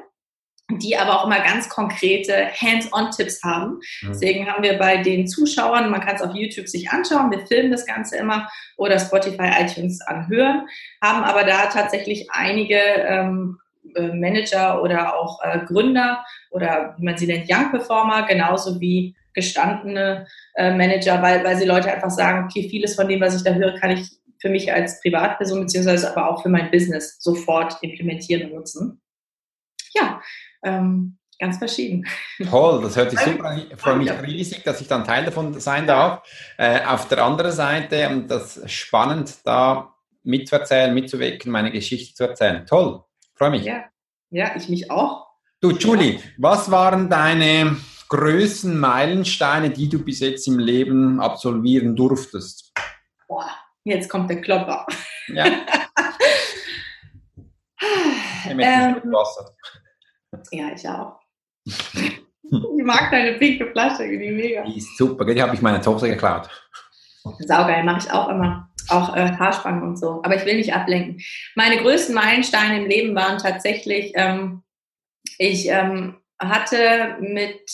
die aber auch immer ganz konkrete Hands-on-Tipps haben. Mhm. Deswegen haben wir bei den Zuschauern, man kann es auf YouTube sich anschauen, wir filmen das Ganze immer oder Spotify, iTunes anhören, haben aber da tatsächlich einige ähm, äh, Manager oder auch äh, Gründer oder wie man sie nennt, Young Performer, genauso wie gestandene äh, Manager, weil, weil sie Leute einfach sagen, okay, vieles von dem, was ich da höre, kann ich für mich als Privatperson beziehungsweise aber auch für mein Business sofort implementieren und nutzen. Ja, ähm, ganz verschieden. Toll, das hört sich super an. Ich freue mich riesig, dass ich dann Teil davon sein darf. Äh, auf der anderen Seite, und das ist spannend, da mitzuerzählen, mitzuwecken, meine Geschichte zu erzählen. Toll, freue mich. Ja, ja ich mich auch. Du, Julie, was waren deine größten Meilensteine, die du bis jetzt im Leben absolvieren durftest? Boah, jetzt kommt der Klopper. Ja. ähm, Wasser. Ja, ich auch. ich mag deine pinke Flasche, die mega. Die ist super, die habe ich meiner Tochter geklaut. Saugeil, mache ich auch immer. Auch äh, Haarspangen und so. Aber ich will nicht ablenken. Meine größten Meilensteine im Leben waren tatsächlich, ähm, ich ähm, hatte mit,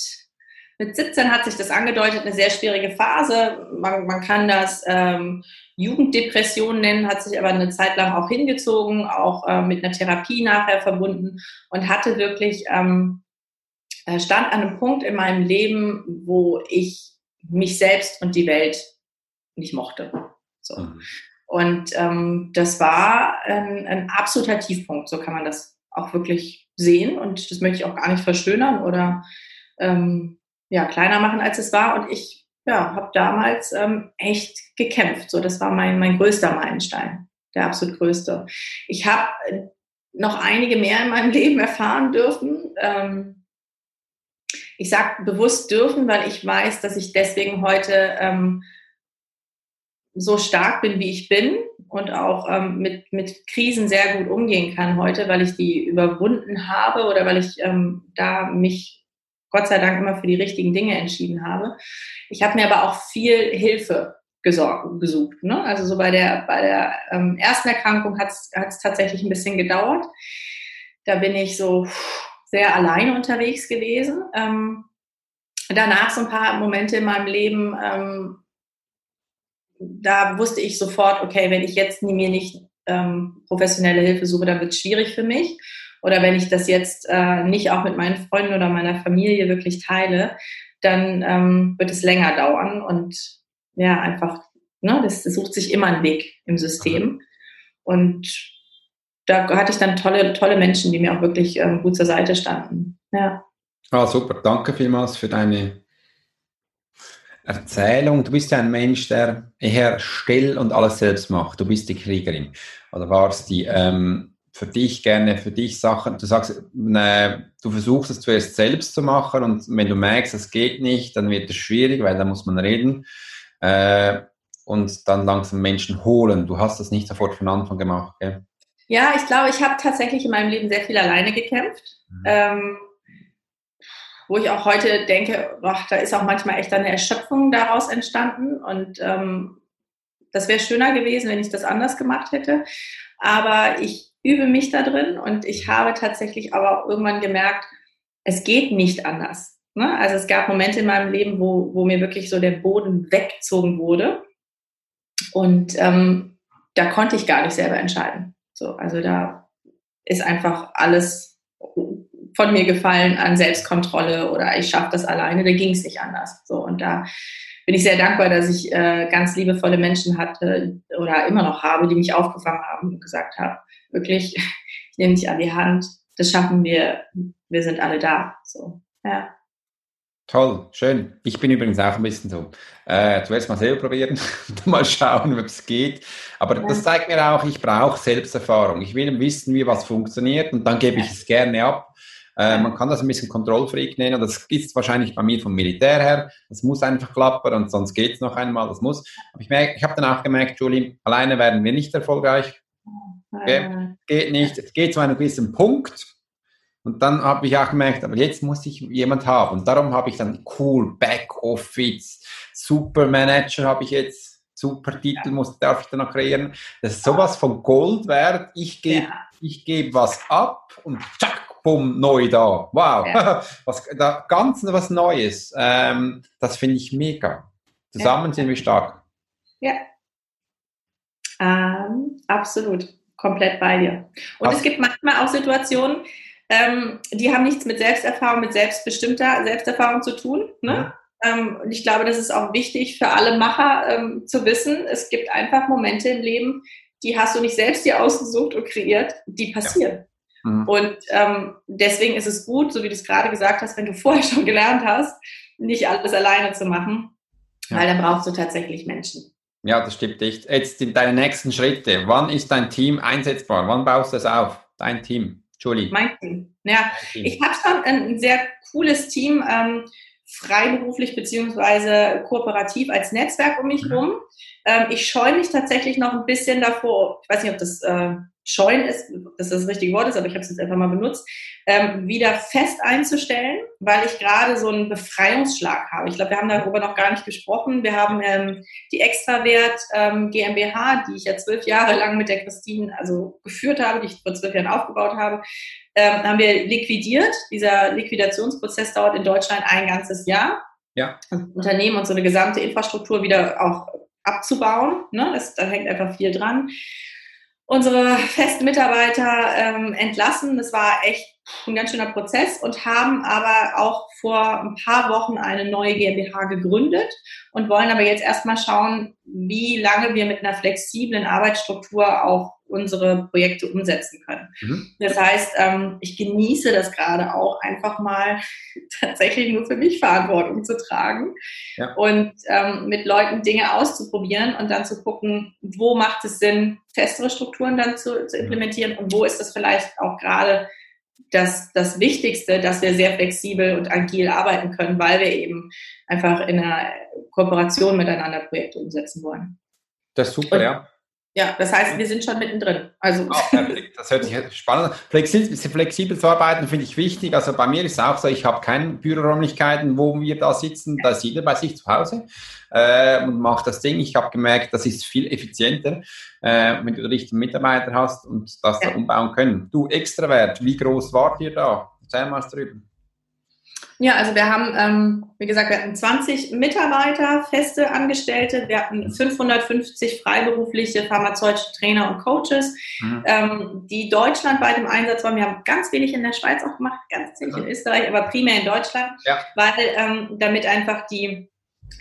mit 17 hat sich das angedeutet, eine sehr schwierige Phase. Man, man kann das ähm, Jugenddepression nennen, hat sich aber eine Zeit lang auch hingezogen, auch äh, mit einer Therapie nachher verbunden und hatte wirklich, ähm, äh, stand an einem Punkt in meinem Leben, wo ich mich selbst und die Welt nicht mochte. So. Mhm. Und ähm, das war ein, ein absoluter Tiefpunkt, so kann man das auch wirklich sehen und das möchte ich auch gar nicht verschönern oder ähm, ja, kleiner machen, als es war. Und ich ja, habe damals ähm, echt gekämpft. So, das war mein, mein größter Meilenstein, der absolut größte. Ich habe äh, noch einige mehr in meinem Leben erfahren dürfen. Ähm, ich sage bewusst dürfen, weil ich weiß, dass ich deswegen heute ähm, so stark bin, wie ich bin und auch ähm, mit, mit Krisen sehr gut umgehen kann heute, weil ich die überwunden habe oder weil ich ähm, da mich Gott sei Dank immer für die richtigen Dinge entschieden habe. Ich habe mir aber auch viel Hilfe gesucht. Ne? Also so bei der, bei der ähm, ersten Erkrankung hat es tatsächlich ein bisschen gedauert. Da bin ich so sehr alleine unterwegs gewesen. Ähm, danach so ein paar Momente in meinem Leben, ähm, da wusste ich sofort, okay, wenn ich jetzt mir nicht ähm, professionelle Hilfe suche, dann wird es schwierig für mich. Oder wenn ich das jetzt äh, nicht auch mit meinen Freunden oder meiner Familie wirklich teile, dann ähm, wird es länger dauern und ja, einfach, ne, das, das sucht sich immer einen Weg im System. Und da hatte ich dann tolle, tolle Menschen, die mir auch wirklich ähm, gut zur Seite standen. Ja. Ah, super. Danke vielmals für deine Erzählung. Du bist ja ein Mensch, der eher still und alles selbst macht. Du bist die Kriegerin. Oder warst die, ähm, für dich gerne, für dich Sachen, du sagst, ne, du versuchst es zuerst selbst zu machen und wenn du merkst, es geht nicht, dann wird es schwierig, weil da muss man reden äh, und dann langsam Menschen holen. Du hast das nicht sofort von Anfang gemacht, gell? Ja, ich glaube, ich habe tatsächlich in meinem Leben sehr viel alleine gekämpft. Mhm. Ähm, wo ich auch heute denke, ach, da ist auch manchmal echt eine Erschöpfung daraus entstanden und ähm, das wäre schöner gewesen, wenn ich das anders gemacht hätte. Aber ich übe mich da drin und ich habe tatsächlich aber auch irgendwann gemerkt, es geht nicht anders. Ne? Also es gab Momente in meinem Leben, wo, wo mir wirklich so der Boden weggezogen wurde und ähm, da konnte ich gar nicht selber entscheiden. So, also da ist einfach alles von mir gefallen an Selbstkontrolle oder ich schaffe das alleine, da ging es nicht anders. So und da bin ich sehr dankbar, dass ich äh, ganz liebevolle Menschen hatte oder immer noch habe, die mich aufgefangen haben und gesagt haben, wirklich, ich nehme dich an die Hand, das schaffen wir, wir sind alle da. So, ja. Toll, schön. Ich bin übrigens auch ein bisschen so. Äh, zuerst mal selber probieren, mal schauen, ob es geht. Aber ja. das zeigt mir auch, ich brauche Selbsterfahrung. Ich will wissen, wie was funktioniert und dann gebe ich es gerne ab. Äh, man kann das ein bisschen Kontrollfreak nennen. Das ist wahrscheinlich bei mir vom Militär her. Das muss einfach klappen und sonst geht es noch einmal. Das muss. Aber ich, merke, ich habe dann auch gemerkt, Julie, alleine werden wir nicht erfolgreich. Okay? Geht nicht. Es geht zu einem gewissen Punkt. Und dann habe ich auch gemerkt, aber jetzt muss ich jemand haben. Und darum habe ich dann cool, Backoffice, Super Manager habe ich jetzt, super Titel muss, darf ich dann noch kreieren. Das ist sowas von Gold wert. Ich gebe ja. ich gebe was ab und zack, bumm, neu da. Wow, ja. was, da, ganz was Neues. Ähm, das finde ich mega. Zusammen ja. sind wir stark. Ja. Ähm, absolut. Komplett bei dir. Und Hast es gibt manchmal auch Situationen, ähm, die haben nichts mit Selbsterfahrung, mit selbstbestimmter Selbsterfahrung zu tun. Ne? Mhm. Ähm, und ich glaube, das ist auch wichtig für alle Macher ähm, zu wissen. Es gibt einfach Momente im Leben, die hast du nicht selbst dir ausgesucht und kreiert, die passieren. Ja. Mhm. Und ähm, deswegen ist es gut, so wie du es gerade gesagt hast, wenn du vorher schon gelernt hast, nicht alles alleine zu machen, ja. weil dann brauchst du tatsächlich Menschen. Ja, das stimmt echt. Jetzt deine nächsten Schritte. Wann ist dein Team einsetzbar? Wann baust du es auf? Dein Team? Julie. Mein Team. Ja, Team. ich habe schon ein sehr cooles Team, ähm, freiberuflich beziehungsweise kooperativ als Netzwerk um mich mhm. rum. Ähm, ich scheue mich tatsächlich noch ein bisschen davor, ich weiß nicht, ob das äh, scheuen ist, dass das das richtige Wort ist, aber ich habe es jetzt einfach mal benutzt, ähm, wieder fest einzustellen, weil ich gerade so einen Befreiungsschlag habe. Ich glaube, wir haben darüber noch gar nicht gesprochen. Wir haben ähm, die Extrawert ähm, GmbH, die ich ja zwölf Jahre lang mit der Christine also geführt habe, die ich vor zwölf Jahren aufgebaut habe, ähm, haben wir liquidiert. Dieser Liquidationsprozess dauert in Deutschland ein ganzes Jahr. Ja. Unternehmen und so eine gesamte Infrastruktur wieder auch abzubauen. Ne? Das, da hängt einfach viel dran unsere festen Mitarbeiter ähm, entlassen. Das war echt ein ganz schöner Prozess und haben aber auch vor ein paar Wochen eine neue GmbH gegründet und wollen aber jetzt erstmal schauen, wie lange wir mit einer flexiblen Arbeitsstruktur auch unsere Projekte umsetzen können. Mhm. Das heißt, ähm, ich genieße das gerade auch einfach mal tatsächlich nur für mich Verantwortung zu tragen ja. und ähm, mit Leuten Dinge auszuprobieren und dann zu gucken, wo macht es Sinn, festere Strukturen dann zu, zu mhm. implementieren und wo ist das vielleicht auch gerade das, das Wichtigste, dass wir sehr flexibel und agil arbeiten können, weil wir eben einfach in einer Kooperation miteinander Projekte umsetzen wollen. Das ist super, und, ja. Ja, das heißt, wir sind schon mittendrin. Also. Oh, das hört sich spannend an. Flexibel, flexibel zu arbeiten finde ich wichtig. Also bei mir ist es auch so, ich habe keine Büroräumlichkeiten, wo wir da sitzen. Da ist jeder bei sich zu Hause äh, und macht das Ding. Ich habe gemerkt, das ist viel effizienter, äh, wenn du die richtigen Mitarbeiter hast und das ja. da umbauen können. Du, Extrawert, wie groß wart ihr da? Erzähl mal drüber. Ja, also wir haben, ähm, wie gesagt, wir hatten 20 Mitarbeiter, feste Angestellte, wir hatten 550 freiberufliche pharmazeutische Trainer und Coaches, mhm. ähm, die deutschlandweit im Einsatz waren. Wir haben ganz wenig in der Schweiz auch gemacht, ganz wenig mhm. in Österreich, aber primär in Deutschland, ja. weil ähm, damit einfach die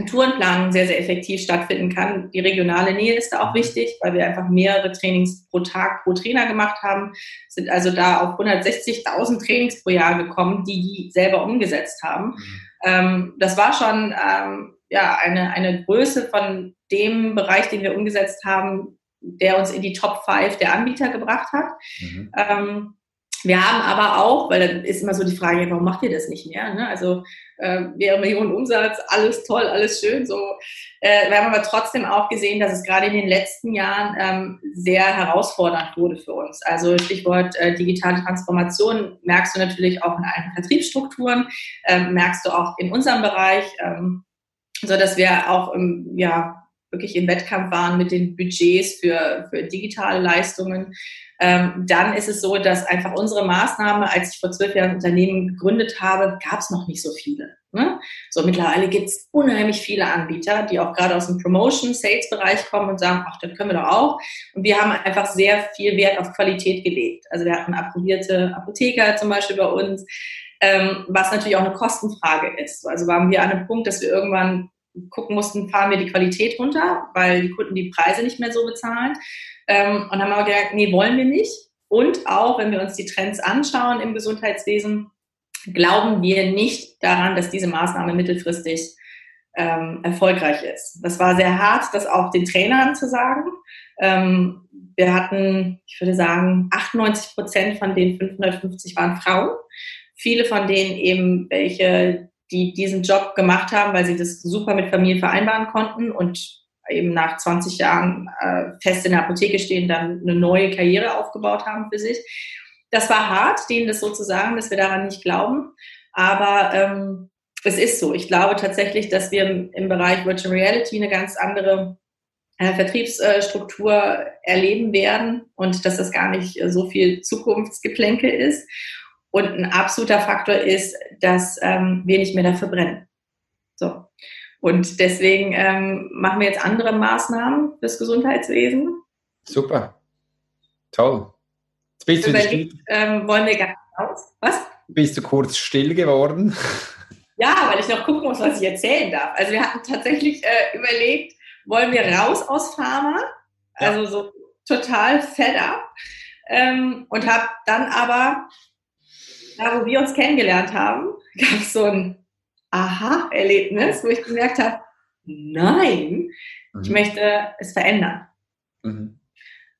Tourenplanung sehr, sehr effektiv stattfinden kann. Die regionale Nähe ist da auch mhm. wichtig, weil wir einfach mehrere Trainings pro Tag pro Trainer gemacht haben, sind also da auf 160.000 Trainings pro Jahr gekommen, die die selber umgesetzt haben. Mhm. Ähm, das war schon ähm, ja, eine, eine Größe von dem Bereich, den wir umgesetzt haben, der uns in die Top 5 der Anbieter gebracht hat. Mhm. Ähm, wir haben aber auch, weil dann ist immer so die Frage, warum macht ihr das nicht mehr? Ne? Also äh, mehrere Millionen Umsatz, alles toll, alles schön. So, äh, wir haben aber trotzdem auch gesehen, dass es gerade in den letzten Jahren ähm, sehr herausfordernd wurde für uns. Also Stichwort äh, digitale Transformation merkst du natürlich auch in allen Vertriebsstrukturen, ähm, merkst du auch in unserem Bereich, ähm, so dass wir auch im, ja wirklich im Wettkampf waren mit den Budgets für, für digitale Leistungen ähm, dann ist es so, dass einfach unsere Maßnahme, als ich vor zwölf Jahren ein Unternehmen gegründet habe, gab es noch nicht so viele. Ne? So mittlerweile gibt es unheimlich viele Anbieter, die auch gerade aus dem Promotion-Sales-Bereich kommen und sagen, ach, das können wir doch auch. Und wir haben einfach sehr viel Wert auf Qualität gelegt. Also wir hatten approbierte Apotheker zum Beispiel bei uns, ähm, was natürlich auch eine Kostenfrage ist. Also waren wir an einem Punkt, dass wir irgendwann gucken mussten, fahren wir die Qualität runter, weil die Kunden die Preise nicht mehr so bezahlen. Ähm, und haben aber gesagt, nee, wollen wir nicht. Und auch, wenn wir uns die Trends anschauen im Gesundheitswesen, glauben wir nicht daran, dass diese Maßnahme mittelfristig ähm, erfolgreich ist. Das war sehr hart, das auch den Trainern zu sagen. Ähm, wir hatten, ich würde sagen, 98 Prozent von den 550 waren Frauen. viele von denen eben welche, die diesen Job gemacht haben, weil sie das super mit Familie vereinbaren konnten und eben nach 20 Jahren äh, fest in der Apotheke stehen, dann eine neue Karriere aufgebaut haben für sich. Das war hart, denen das so zu sagen, dass wir daran nicht glauben. Aber ähm, es ist so. Ich glaube tatsächlich, dass wir im, Bereich Virtual Reality eine ganz andere äh, Vertriebsstruktur erleben werden und dass das gar nicht so viel Zukunftsgeplänkel ist. Und ein absoluter Faktor ist, dass ähm, wir nicht mehr dafür brennen. So. Und deswegen ähm, machen wir jetzt andere Maßnahmen fürs Gesundheitswesen. Super. Toll. Jetzt bist du Überlegt, ähm, wollen wir gar nicht raus? Was? Bist du kurz still geworden? Ja, weil ich noch gucken muss, was ich erzählen darf. Also wir hatten tatsächlich äh, überlegt, wollen wir raus aus Pharma? Ja. Also so total fed up. Ähm, und habe dann aber, da wo wir uns kennengelernt haben, gab es so ein Aha-Erlebnis, wo ich gemerkt habe, nein, mhm. ich möchte es verändern. Mhm.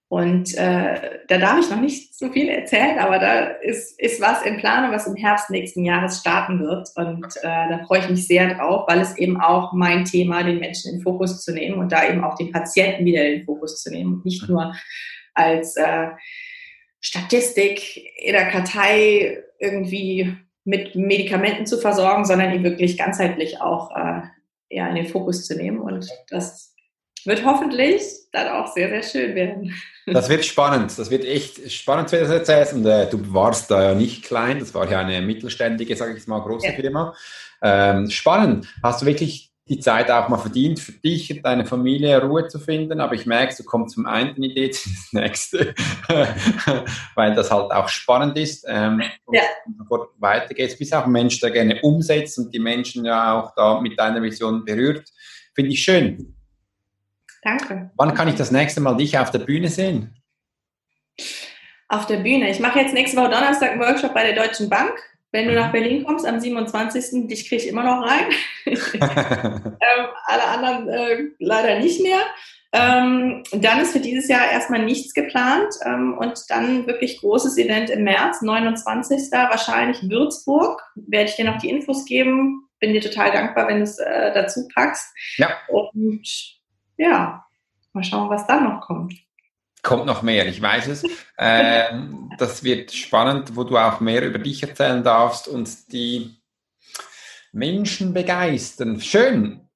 Und äh, da darf ich noch nicht so viel erzählen, aber da ist, ist was in Planung, was im Herbst nächsten Jahres starten wird. Und äh, da freue ich mich sehr drauf, weil es eben auch mein Thema, den Menschen in den Fokus zu nehmen und da eben auch den Patienten wieder in den Fokus zu nehmen nicht mhm. nur als äh, Statistik in der Kartei irgendwie mit Medikamenten zu versorgen, sondern ihn wirklich ganzheitlich auch äh, ja, in den Fokus zu nehmen. Und das wird hoffentlich dann auch sehr, sehr schön werden. Das wird spannend. Das wird echt spannend, wie du das erzählst. Und äh, du warst da ja nicht klein. Das war ja eine mittelständige, sage ich jetzt mal, große ja. Firma. Ähm, spannend. Hast du wirklich die Zeit auch mal verdient, für dich und deine Familie Ruhe zu finden. Aber ich merke, du kommst zum einen Idee zu das nächste, weil das halt auch spannend ist. Ähm, ja. Und weitergeht. Du bist auch ein Mensch, der gerne umsetzt und die Menschen ja auch da mit deiner Vision berührt. Finde ich schön. Danke. Wann kann ich das nächste Mal dich auf der Bühne sehen? Auf der Bühne. Ich mache jetzt nächste Woche Donnerstag einen Workshop bei der Deutschen Bank. Wenn du nach mhm. Berlin kommst am 27. dich kriege ich immer noch rein. ähm, alle anderen äh, leider nicht mehr. Ähm, dann ist für dieses Jahr erstmal nichts geplant ähm, und dann wirklich großes Event im März, 29. wahrscheinlich Würzburg. Werde ich dir noch die Infos geben. Bin dir total dankbar, wenn du es äh, dazu packst. Ja. Und ja, mal schauen, was dann noch kommt kommt noch mehr, ich weiß es. Ähm, das wird spannend, wo du auch mehr über dich erzählen darfst und die Menschen begeistern. Schön.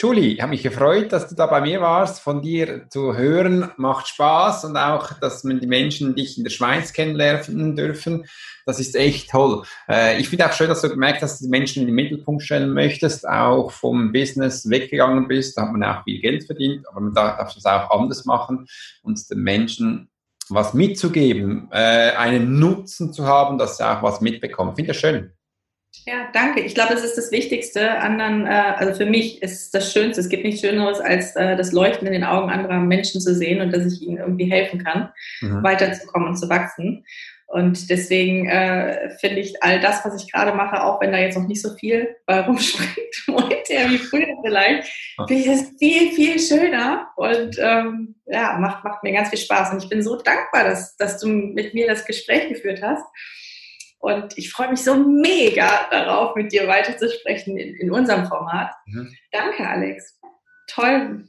Julie, ich habe mich gefreut, dass du da bei mir warst. Von dir zu hören macht Spaß und auch, dass man die Menschen dich in der Schweiz kennenlernen dürfen. Das ist echt toll. Äh, ich finde auch schön, dass du gemerkt hast, dass du die Menschen in den Mittelpunkt stellen möchtest, auch vom Business weggegangen bist. Da hat man auch viel Geld verdient, aber man darf das auch anders machen und den Menschen was mitzugeben, äh, einen Nutzen zu haben, dass sie auch was mitbekommen. Finde ich schön. Ja, danke. Ich glaube, das ist das Wichtigste. Anderen, äh, also für mich ist das Schönste. Es gibt nichts Schöneres, als äh, das Leuchten in den Augen anderer Menschen zu sehen und dass ich ihnen irgendwie helfen kann, mhm. weiterzukommen und zu wachsen. Und deswegen äh, finde ich all das, was ich gerade mache, auch wenn da jetzt noch nicht so viel bei rumspringt, monetär wie früher vielleicht, finde ich das viel, viel schöner und ähm, ja, macht, macht mir ganz viel Spaß. Und ich bin so dankbar, dass, dass du mit mir das Gespräch geführt hast. Und ich freue mich so mega darauf, mit dir weiterzusprechen in, in unserem Format. Mhm. Danke, Alex. Toll.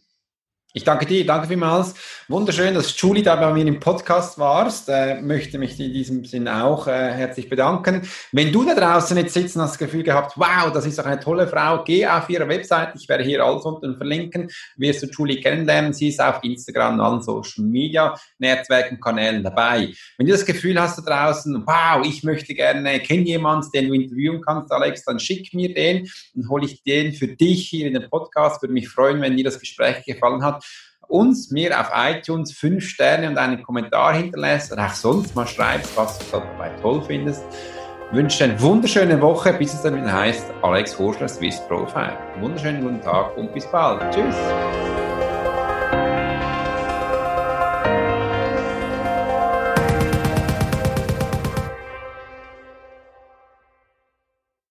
Ich danke dir, danke vielmals. Wunderschön, dass Julie da bei mir im Podcast warst. Äh, möchte mich in diesem Sinn auch äh, herzlich bedanken. Wenn du da draußen jetzt sitzen hast das Gefühl gehabt, wow, das ist doch eine tolle Frau, geh auf ihre Website. Ich werde hier alles unten verlinken. Wirst du Julie kennenlernen. Sie ist auf Instagram und allen Social Media Netzwerken, Kanälen dabei. Wenn du das Gefühl hast da draußen, wow, ich möchte gerne, kenne jemanden, den du interviewen kannst, Alex, dann schick mir den. Dann hole ich den für dich hier in den Podcast. Würde mich freuen, wenn dir das Gespräch gefallen hat uns, mir auf iTunes fünf Sterne und einen Kommentar hinterlässt und auch sonst mal schreibst, was du dabei toll findest. Ich wünsche dir eine wunderschöne Woche, bis es dann wieder heißt Alex Horschler Swiss Profile. Wunderschönen guten Tag und bis bald. Tschüss.